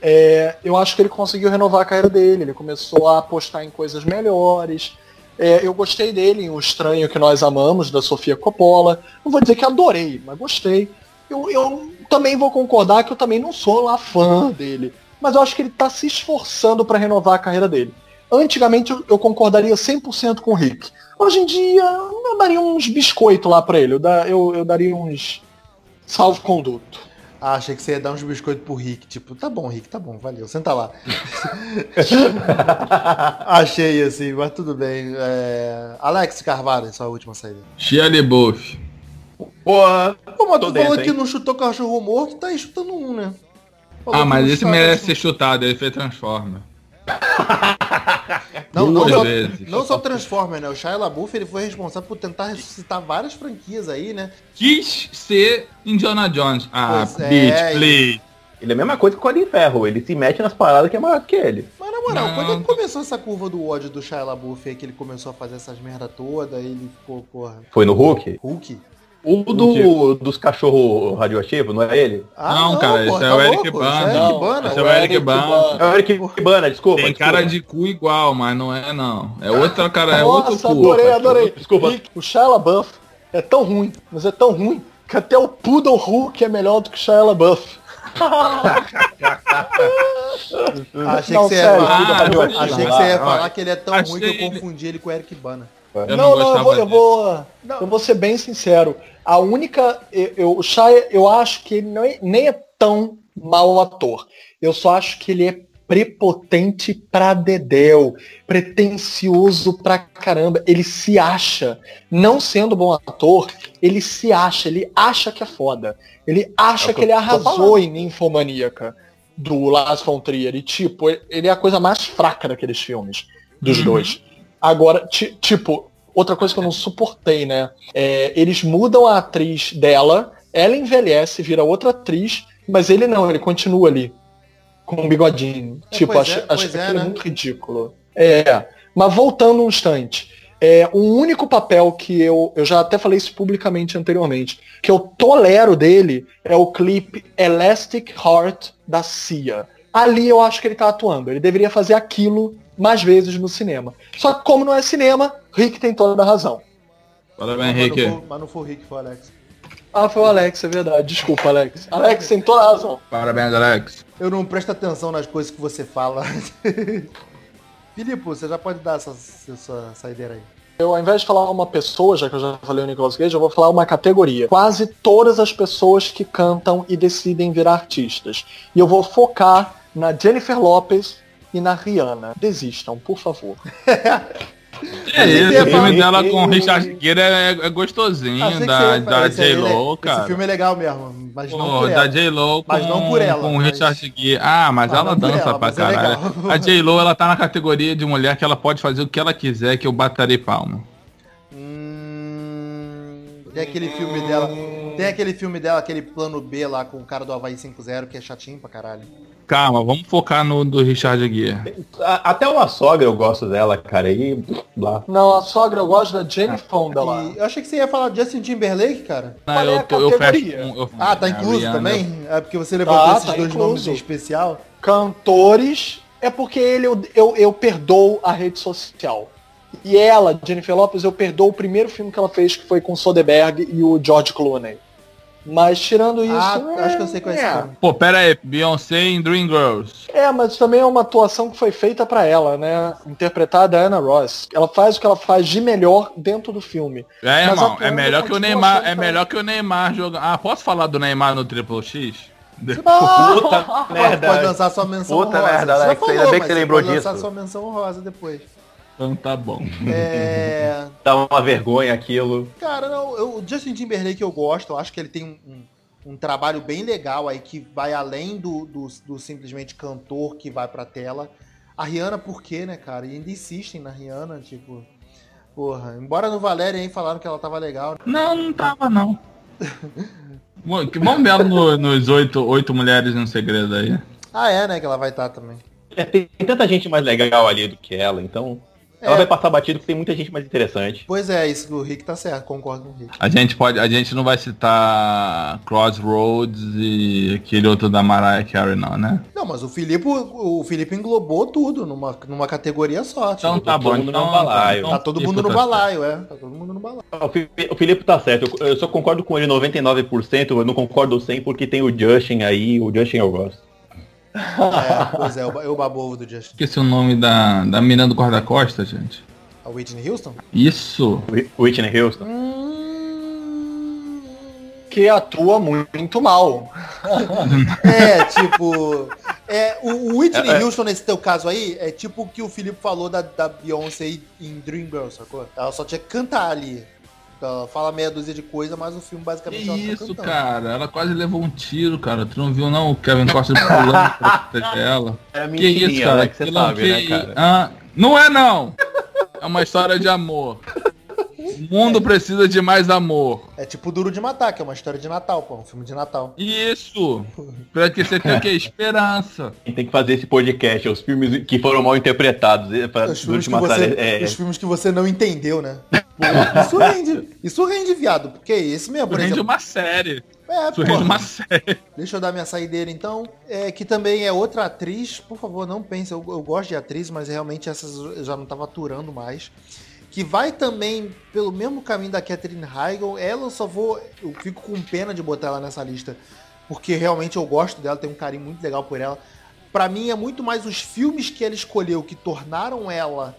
É, eu acho que ele conseguiu renovar a carreira dele. Ele começou a apostar em coisas melhores. É, eu gostei dele em O Estranho Que Nós Amamos, da Sofia Coppola. Não vou dizer que adorei, mas gostei. Eu, eu também vou concordar que eu também não sou lá fã dele. Mas eu acho que ele está se esforçando para renovar a carreira dele. Antigamente eu, eu concordaria 100% com o Rick. Hoje em dia eu daria uns biscoitos lá para ele. Eu, da- eu- eu daria uns salvo-conduto. Ah, achei que você ia dar uns biscoitos pro Rick. Tipo, tá bom, Rick, tá bom, valeu, senta lá. achei assim, mas tudo bem. É... Alex Carvalho, sua última saída. Shia LaBeouf. Porra, Pô, mas tu dentro, falou que não chutou cachorro morto, tá aí chutando um, né? Falou Ah, mas esse merece cachorro- ser chutado, ele fez Transformer. Não, não, só, não só Transformer, né? O Shia LaBeouf, ele foi responsável por tentar ressuscitar várias franquias aí, né? Quis ser Indiana Jones. Ah, Pois é, bitch, e- please. ele é a mesma coisa que o Colin Ferro. Ele se mete nas paradas que é maior que ele. Mas na moral, Não. quando é que começou essa curva do ódio do Shia LaBeouf aí, que ele começou a fazer essas merda toda, ele ficou, porra, Foi no Hulk? Hulk? O do, dos cachorros radioativos, não é ele? Ah, Não, cara, esse é o Eric Bana. Esse é o Eric Bana. Esse é o Eric Bana. É o Eric Bana, desculpa. Tem desculpa. cara de cu igual, mas não é não. É outra cara, é outro Nossa, cu. adorei, adorei. Desculpa. Rick, o Shia LaBeouf é tão ruim, mas é tão ruim, que até o Poodle Hulk é melhor do que o Shia LaBeouf. Achei Não, que você ia sério, falar, Ah, Poodle achei que você ia Ah, falar que ele é tão achei ruim que eu ele- confundi ele com o Eric Bana. Eu não, não não, eu vou, eu vou, eu vou ser bem sincero. A única, eu, eu- o Shia, eu acho que ele não é- nem é tão mau ator. Eu só acho que ele é prepotente pra dedéu, pretencioso pra caramba. Ele se acha, não sendo bom ator, ele se acha, ele acha que é foda. Ele acha É que que ele arrasou em Ninfomaníaca do Lars von Trier. E, tipo, ele é a coisa mais fraca daqueles filmes, dos Uhum. dois. Agora, ti- tipo, outra coisa que eu não suportei, né? É, eles mudam a atriz dela, ela envelhece, vira outra atriz, mas ele não, ele continua ali. Com um bigodinho. É, tipo, acho, é, acho que é, é, né? muito ridículo. É. Mas voltando um instante. É, um único papel que eu, eu já até falei isso publicamente anteriormente, que eu tolero dele é o clipe Elastic Heart da Cia. Ali eu acho que ele tá atuando. Ele deveria fazer aquilo mais vezes no cinema. Só que como não é cinema, Rick tem toda a razão. Parabéns, Mas não, foi, mas não foi o Rick, foi o Alex. Ah, foi o Alex, é verdade. Desculpa, Alex. Alex tem toda a razão. Parabéns, Alex. Eu não presto atenção nas coisas que você fala. Filipe, você já pode dar essa, essa saideira aí. Eu, ao invés de falar uma pessoa, já que eu já falei o Nicolas Cage, eu vou falar uma categoria. Quase todas as pessoas que cantam e decidem virar artistas. E eu vou focar na Jennifer Lopez e na Rihanna. Desistam, por favor. É isso, o filme dela com o Richard Gere é, é gostosinho, Achei que da, da esse J-Lo, Esse cara. filme é legal mesmo, mas não Pô, por da ela. J-Lo com, Mas não por ela, com o mas- Richard Gere. Ah, mas Mas ela dança ela, pra é caralho. legal. A J-Lo, ela tá na categoria de mulher que ela pode fazer o que ela quiser, que eu baterei palma. Tem aquele filme dela. Tem aquele filme dela, aquele plano B lá com o cara do Havaí 5-0, que é chatinho pra caralho. Calma, vamos focar no do Richard Gere. A- Até uma sogra eu gosto dela, cara. E lá. Não, a sogra eu gosto da Jane Fonda lá. E eu achei que você ia falar de Justin Timberlake, cara. Ah, Qual é eu, a tô- eu fecho eu- Ah, tá incluso Rihanna. também? É porque você levantou Tá, esses tá dois incluso. nomes em especial. Cantores é porque ele eu, eu, eu perdoo a rede social. E ela, Jennifer Lopez, eu perdoo o primeiro filme que ela fez, que foi com o Soderbergh e o George Clooney. Mas tirando isso. Ah, é, acho que eu sei qual é esse é. filme. Pô, pera aí, Beyoncé em Dreamgirls. É, mas também é uma atuação que foi feita pra ela, né? Interpretada a Anna Ross. Ela faz o que ela faz de melhor dentro do filme. É, Mas irmão, é melhor que o Neymar, é melhor que o Neymar jogando. Ah, posso falar do Neymar no Triple X? Puta Pode, merda. pode lançar sua menção Puta honrosa. merda, Alex, falou, ainda bem que você lembrou pode lançar disso. sua menção honrosa depois. Então tá bom. É... Dá uma vergonha aquilo. Cara, não, eu, o Justin Timberlake eu gosto, eu acho que ele tem um, um, um trabalho bem legal aí que vai além do, do, do simplesmente cantor que vai pra tela. A Rihanna, por quê, né, cara? E ainda insistem na Rihanna, tipo. Porra, embora no Valéria aí falaram que ela tava legal. Não, não tava não. Bom, Vamos ver no- nos oito, oito mulheres no segredo aí. Ah, é, né, que ela vai estar também. É, tem, tem tanta gente mais legal ali do que ela, então. Ela É. vai passar batido porque tem muita gente mais interessante. Pois é, isso do Rick tá certo, concordo com o Rick. A gente pode, a gente não vai citar Crossroads e aquele outro da Mariah Carey não, né? Não, mas o Filipe, o Felipe englobou tudo numa, numa categoria só. Então tipo, tá bom, todo mundo então, no balaio. então tá todo mundo no tá balaio, é. Tá todo mundo no balaio. O Fi- o Felipe tá certo, eu, eu só concordo com ele 99%, eu não concordo 100% porque tem o Justin aí, o Justin eu gosto. É, pois é, o babovo do Justin. Esqueci o nome da, da menina do guarda-costa, gente. A Whitney Houston? Isso. Whi- Whitney Houston. Hum... Que atua muito mal. É, tipo. É, o, o Whitney É, é. Houston, nesse teu caso aí, é tipo o que o Felipe falou da, da Beyoncé em Dreamgirls, sacou? Ela só tinha que cantar ali. Então, ela fala meia dúzia de coisa, mas o filme Que basicamente ela tá isso, cantando. cara? Ela quase levou um tiro, cara. Tu não viu não o Kevin Costa pulando pra proteger ela? É Que isso, cara? que você Aquilo- sabe, que- né, cara? Ah, não é não! É uma história de amor. O mundo precisa de mais amor. É tipo Duro de Matar, que é uma história de Natal, pô. Um filme de Natal. Isso. Pra que você tenha o quê? Esperança. Tem que fazer esse podcast, é os filmes que foram mal interpretados. é, Pra, Os filmes, que durante uma você, é, os filmes que você não entendeu, né? Pô, isso rende. Isso rende, viado. Porque é esse mesmo, por Rende exemplo. uma série. É, porra. uma série. Deixa eu dar minha saideira então. É, que também é outra atriz. Por favor, não pense. Eu, eu gosto de atriz, mas realmente essas eu já não tava aturando mais. Que vai também pelo mesmo caminho da Catherine Heigl. Ela eu só vou. Eu fico com pena de botar ela nessa lista. Porque realmente eu gosto dela, tenho um carinho muito legal por ela. Pra mim é muito mais os filmes que ela escolheu que tornaram ela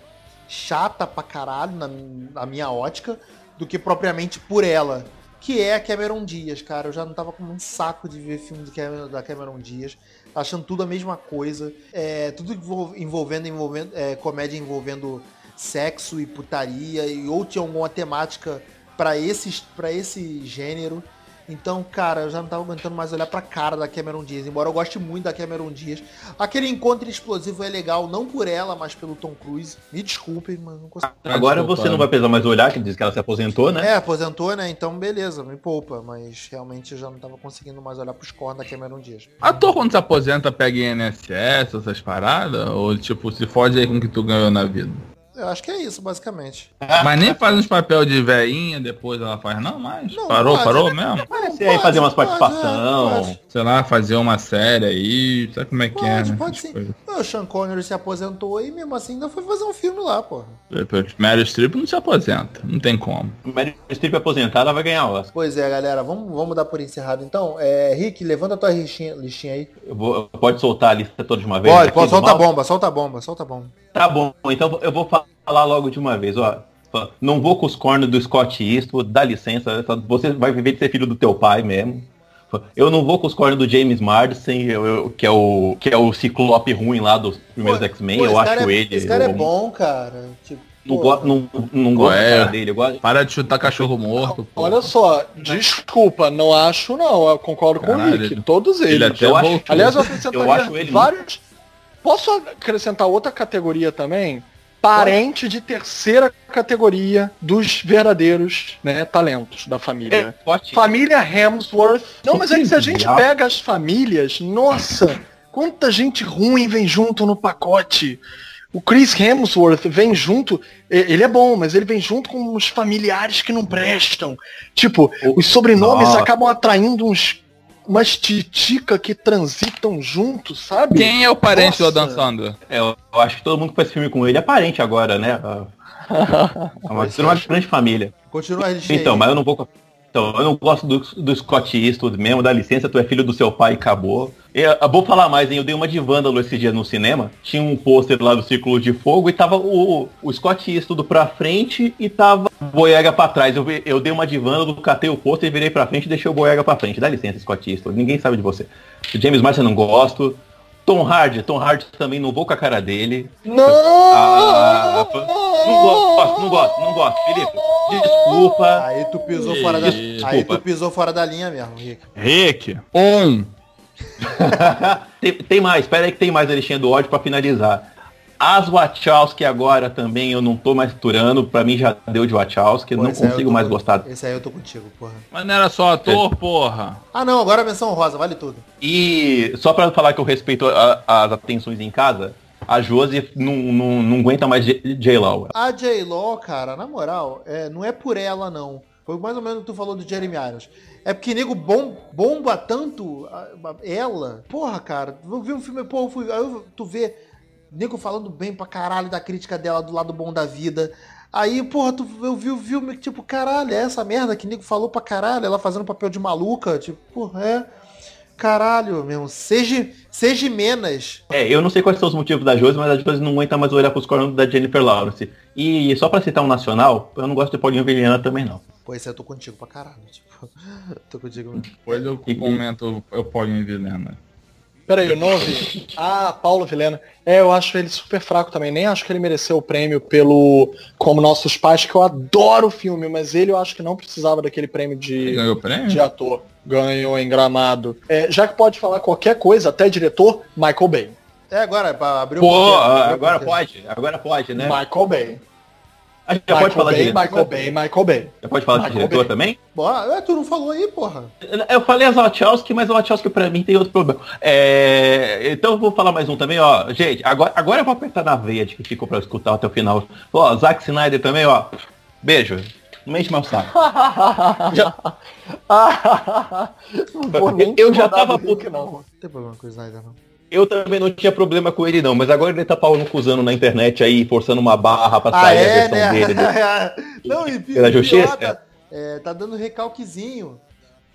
chata pra caralho na, na minha ótica do que propriamente por ela. Que é a Cameron Diaz, cara. Eu já não tava com um saco de ver filme Cameron- da Cameron Diaz. Achando tudo a mesma coisa. É, tudo envol- envolvendo, envolvendo é, comédia envolvendo sexo e putaria. E ou tinha alguma temática pra esse, pra esse gênero. Então, cara, eu já não tava aguentando mais olhar pra cara da Cameron Diaz, embora eu goste muito da Cameron Diaz. Aquele encontro explosivo é legal, não por ela, mas pelo Tom Cruise. Me desculpem, mas não consigo. Agora Desculpa. você não vai precisar mais olhar, que diz que ela se aposentou, né? É, aposentou, né? Então, beleza, me poupa. Mas realmente eu já não tava conseguindo mais olhar pros cornos da Cameron Diaz. Ator quando se aposenta pega INSS, essas paradas? Ou tipo, se fode aí com o que tu ganhou na vida? Eu acho que é isso, basicamente. Mas nem faz uns papel de veinha, depois ela faz, não, mas Não, parou, pode, parou né? mesmo? Parece aí fazer umas Pode, participação. é, pode. Sei lá, fazer uma série aí, sabe como é que é, Pode, né? pode sim. coisas. O Sean Connery se aposentou e mesmo assim ainda foi fazer um filme lá, porra. Meryl Streep não se aposenta, não tem como. Meryl Streep aposentada vai ganhar Oscar. Pois é, galera, vamos, vamos dar por encerrado então. É, Rick, levanta a tua listinha, listinha aí. Eu vou, pode soltar a lista toda de uma vez? Pode, pode, solta a bomba, solta a bomba, solta a bomba. Tá bom, então eu vou falar logo de uma vez, ó. Não vou com os cornos do Scott Eastwood, dá licença, você vai viver de ser filho do teu pai mesmo. Eu não vou com os cornos do James Marsden, eu- eu- que, é o, que é o ciclope ruim lá dos primeiros X-Men, eu acho é- ele. Esse cara é eu bom, cara. Tipo, Não, gosto, não, não gosto é. cara dele, eu gosto. Para de chutar cachorro morto, pô. Olha só, desculpa, não acho não, eu concordo com Caralho, o Rick, ele- todos Ele eles. até eu acho-. Aliás, eu Eu acrescentaria acho ele vários. Posso acrescentar outra categoria também? Parente de terceira categoria dos verdadeiros né, talentos da família. Scott Família Hemsworth. Não, mas é que se a gente pega as famílias, nossa, quanta gente ruim vem junto no pacote. O Chris Hemsworth vem junto, ele é bom, mas ele vem junto com uns familiares que não prestam. Tipo, os sobrenomes Nossa. acabam atraindo uns umas titica que transitam juntos, sabe? Quem é o parente do Nossa. Adam Sandler? É, eu eu acho que todo mundo que faz filme com ele é parente agora, né? É uma, é uma grande família. Continua a Então, aí. mas eu não vou. Então, eu não gosto do, do Scott Eastwood mesmo, dá licença, tu é filho do seu pai e acabou. Eu, eu vou falar mais, hein? Eu dei uma de vândalo esse dia no cinema. Tinha um pôster lá do Círculo de Fogo e tava o, o Scott Eastwood pra frente e tava Boyega pra trás. Eu, eu dei uma de vândalo, catei o pôster e virei pra frente e deixei o Boyega pra frente. Dá licença, Scott Eastwood. Ninguém sabe de você. O James Marsden eu não gosto. Tom Hardy, Tom Hardy também não vou com a cara dele. Não! Ah, não gosto, não gosto, não gosto. Felipe, desculpa. Aí tu pisou fora da. Desculpa. Aí tu pisou fora da linha mesmo, Rick. Rick, um. Tem, tem mais, espera aí que tem mais a listinha do ódio pra finalizar. As Wachowski agora também eu não tô mais turando, pra mim já deu de Wachowski, eu Pô, não consigo mais com- gostar. Esse aí eu tô contigo, porra. Mas não era só ator, porra. Ah não, agora a menção rosa, vale tudo. E só pra falar que eu respeito a- as atenções em casa, a Josie não, não, não aguenta mais J- J-Law. A J-Law, cara, na moral, é, não é por ela, não. Foi mais ou menos o que tu falou do Jeremy Irons. É porque nego bom, bomba tanto a- a- ela. Porra, cara, eu vi um filme, pô, eu fui, aí eu- tu vê nego falando bem pra caralho da crítica dela do lado bom da vida. Aí, porra, tu, eu vi o filme, tipo, caralho, é essa merda que nego falou pra caralho, ela fazendo papel de maluca, tipo, porra, é. Caralho, meu, seja, seja menos. É, eu não sei quais são os motivos da Josie, mas a Josie não aguenta mais olhar pros cornos da Jennifer Lawrence. E só pra citar um nacional, eu não gosto de Paulinho Vilhena também não. Pô, esse aí eu tô contigo pra caralho, tipo, tô contigo mesmo. Depois eu E- comento o Paulinho Vilhena. Peraí, não ouvi. Ah, Paulo Vilhena. É, eu acho ele super fraco também. Nem acho que ele mereceu o prêmio pelo Como Nossos Pais, que eu adoro o filme, mas ele eu acho que não precisava daquele prêmio de, ganhou o prêmio? de ator. Ganhou em gramado. É, já que pode falar qualquer coisa, até diretor, Michael Bay. É agora, pra abrir o Pô, o agora pode, agora pode, né? Michael Bay. Ah, já Michael pode falar Bay, de Michael Bay, Michael Bay. Já pode falar de Michael diretor Bay. também? Bora, ué, tu não falou aí, porra. Eu falei as Wachowski, mas a Wachowski pra mim tem outro problema. É, então eu vou falar mais um também, ó. Gente, agora, agora eu vou apertar na veia de que ficou pra escutar até o final. Ó, Zack Snyder também, ó. Beijo. Não enche meu saco. Já- nem Eu já tava puto. não. Não tem problema com o Snyder, não. Eu também não tinha problema com ele não, mas agora ele tá pau no cuzando na internet aí, forçando uma barra pra Ah, sair a é, versão né? dele. do- não, e Pela pior, justiça? tá, é, tá dando recalquezinho.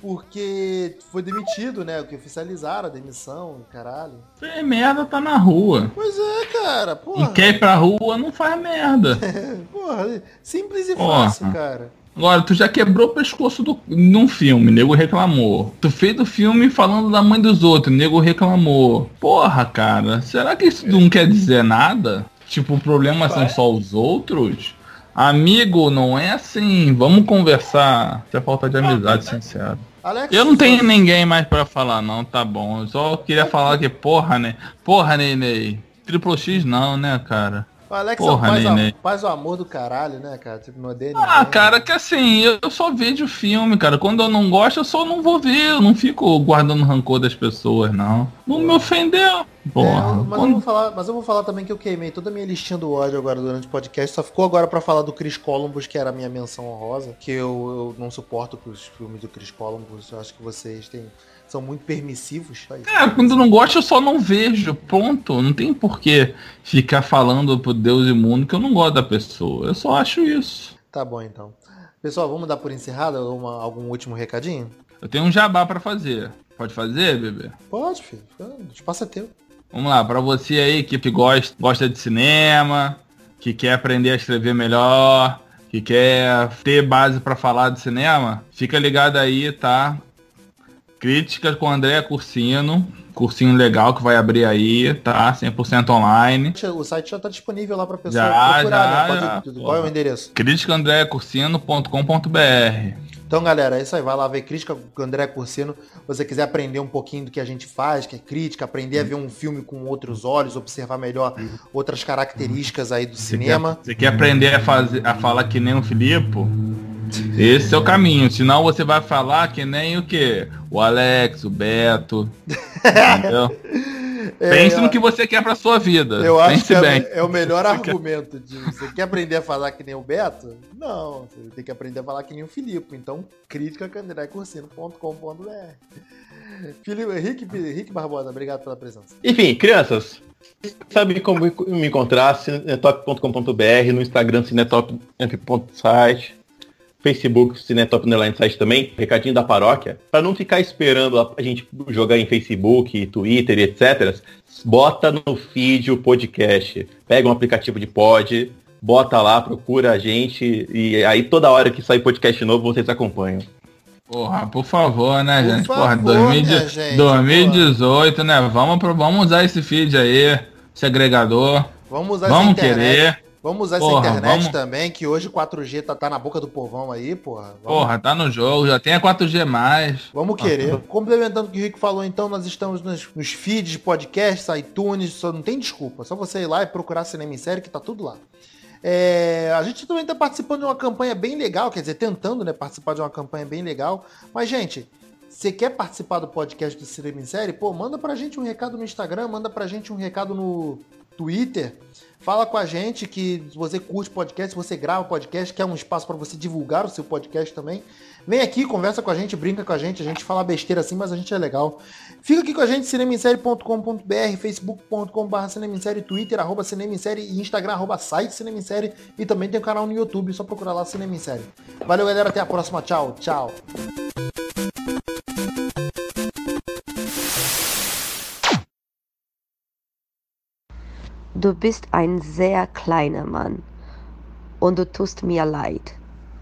Porque foi demitido, né? O que oficializaram a demissão, caralho. É merda, tá na rua. Pois é, cara, E porra. quer ir pra rua, não faz merda. Porra, simples e Porra. fácil, cara. Agora, tu já quebrou o pescoço do, num filme, nego reclamou. Tu fez o filme falando da mãe dos outros, nego reclamou. Porra, cara, será que isso não quer dizer nada? Tipo, o problema são só os outros? Amigo, não é assim. Vamos conversar. Isso é falta de amizade, sincero. Alex, Eu não tenho ninguém mais pra falar, não, tá bom. Eu só queria falar que, porra, né? Porra, Nenê. Triple X não, né, cara? O Alex Porra, é o paz, o amor do caralho, né, cara? Tipo, não odeia Ah, ninguém. cara, que assim, eu eu só vejo filme, cara. Quando eu não gosto, eu só não vou ver. Eu não fico guardando rancor das pessoas, não. Não me ofendeu. Porra. É, mas, eu Quando- vou falar, mas eu vou falar também que eu queimei toda a minha listinha do ódio agora durante o podcast. Só ficou agora pra falar do Chris Columbus, que era a minha menção honrosa. Que eu, eu não suporto os filmes do Chris Columbus. Eu acho que vocês têm, são muito permissivos. Isso. É, quando não gosto, eu só não vejo. Ponto. Não tem por que ficar falando pro Deus e mundo que eu não gosto da pessoa. Eu só acho isso. Tá bom, então. Pessoal, vamos dar por encerrada uma- algum último recadinho? Eu tenho um jabá pra fazer. Pode fazer, bebê? Pode, filho. O espaço é teu. Vamos lá, pra você aí que gosta, gosta de cinema, que quer aprender a escrever melhor, que quer ter base pra falar de cinema, fica ligado aí, tá? Críticas com André Cursino, cursinho legal que vai abrir aí, tá? 100% online. O site já tá disponível lá pra pessoa Já, procurar, já, né? já, Pode, qual é o endereço? criticaandrecursino.com.br Então, galera, é isso aí. Vai lá ver crítica com o André Cursino. Se você quiser aprender um pouquinho do que a gente faz, que é crítica, aprender a ver um filme com outros olhos, observar melhor outras características aí do Você cinema. quer, você quer aprender a, fazer, a falar que nem o Filipe? Esse é o caminho. Senão você vai falar que nem o quê? O Alex, o Beto. entendeu? Pense no que você quer pra sua vida. É, Eu acho Pense que é, bem. é o melhor argumento de você quer aprender a falar que nem o Beto? Não, você tem que aprender a falar que nem o Filipe. Então, crítica com Filipe, Rick, Rick Barbosa, obrigado pela presença. Enfim, crianças, sabe como me encontrar, cinetop.com.br, no Instagram cinetop.site, Facebook cinetop underline site também, recadinho da paróquia, para não ficar esperando a gente jogar em Facebook, Twitter e etc, bota no feed o podcast, pega um aplicativo de pod, bota lá, procura a gente e aí toda hora que sair podcast novo vocês acompanham. Porra, por favor, né, Por gente? favor, porra, 2000 né, gente? 2018, né? Vamos, pro, vamos usar esse feed aí, esse agregador. Vamos usar Vamos querer. Vamos usar Porra, essa internet vamos- também, que hoje o 4G tá, tá na boca do povão aí, porra. Vamos, Porra, tá no jogo, já tem a 4G+. mais. vamos querer. Complementando o que o Rick falou, então, nós estamos nos, nos feeds de podcasts, iTunes, só não tem desculpa. Só você ir lá e procurar Cinema em Série, que tá tudo lá. É, a gente também tá participando de uma campanha bem legal, quer dizer, tentando né, participar de uma campanha bem legal. Mas, gente, você quer participar do podcast do Cinema em Série? Pô, manda pra gente um recado no Instagram, manda pra gente um recado no Twitter. Fala com a gente que você curte podcast, você grava podcast, quer um espaço para você divulgar o seu podcast também. Vem aqui, conversa com a gente, brinca com a gente, a gente fala besteira assim, mas a gente é legal. Fica aqui com a gente, cinemissérie.com.br, facebook.com.br cinemissérie, twitter, arroba cinemissérie e instagram, arroba site cinemissérie e também tem o canal no YouTube, só procurar lá cinemissérie. Valeu, galera, até a próxima, tchau, tchau. Du bist ein sehr kleiner Mann und du tust mir leid.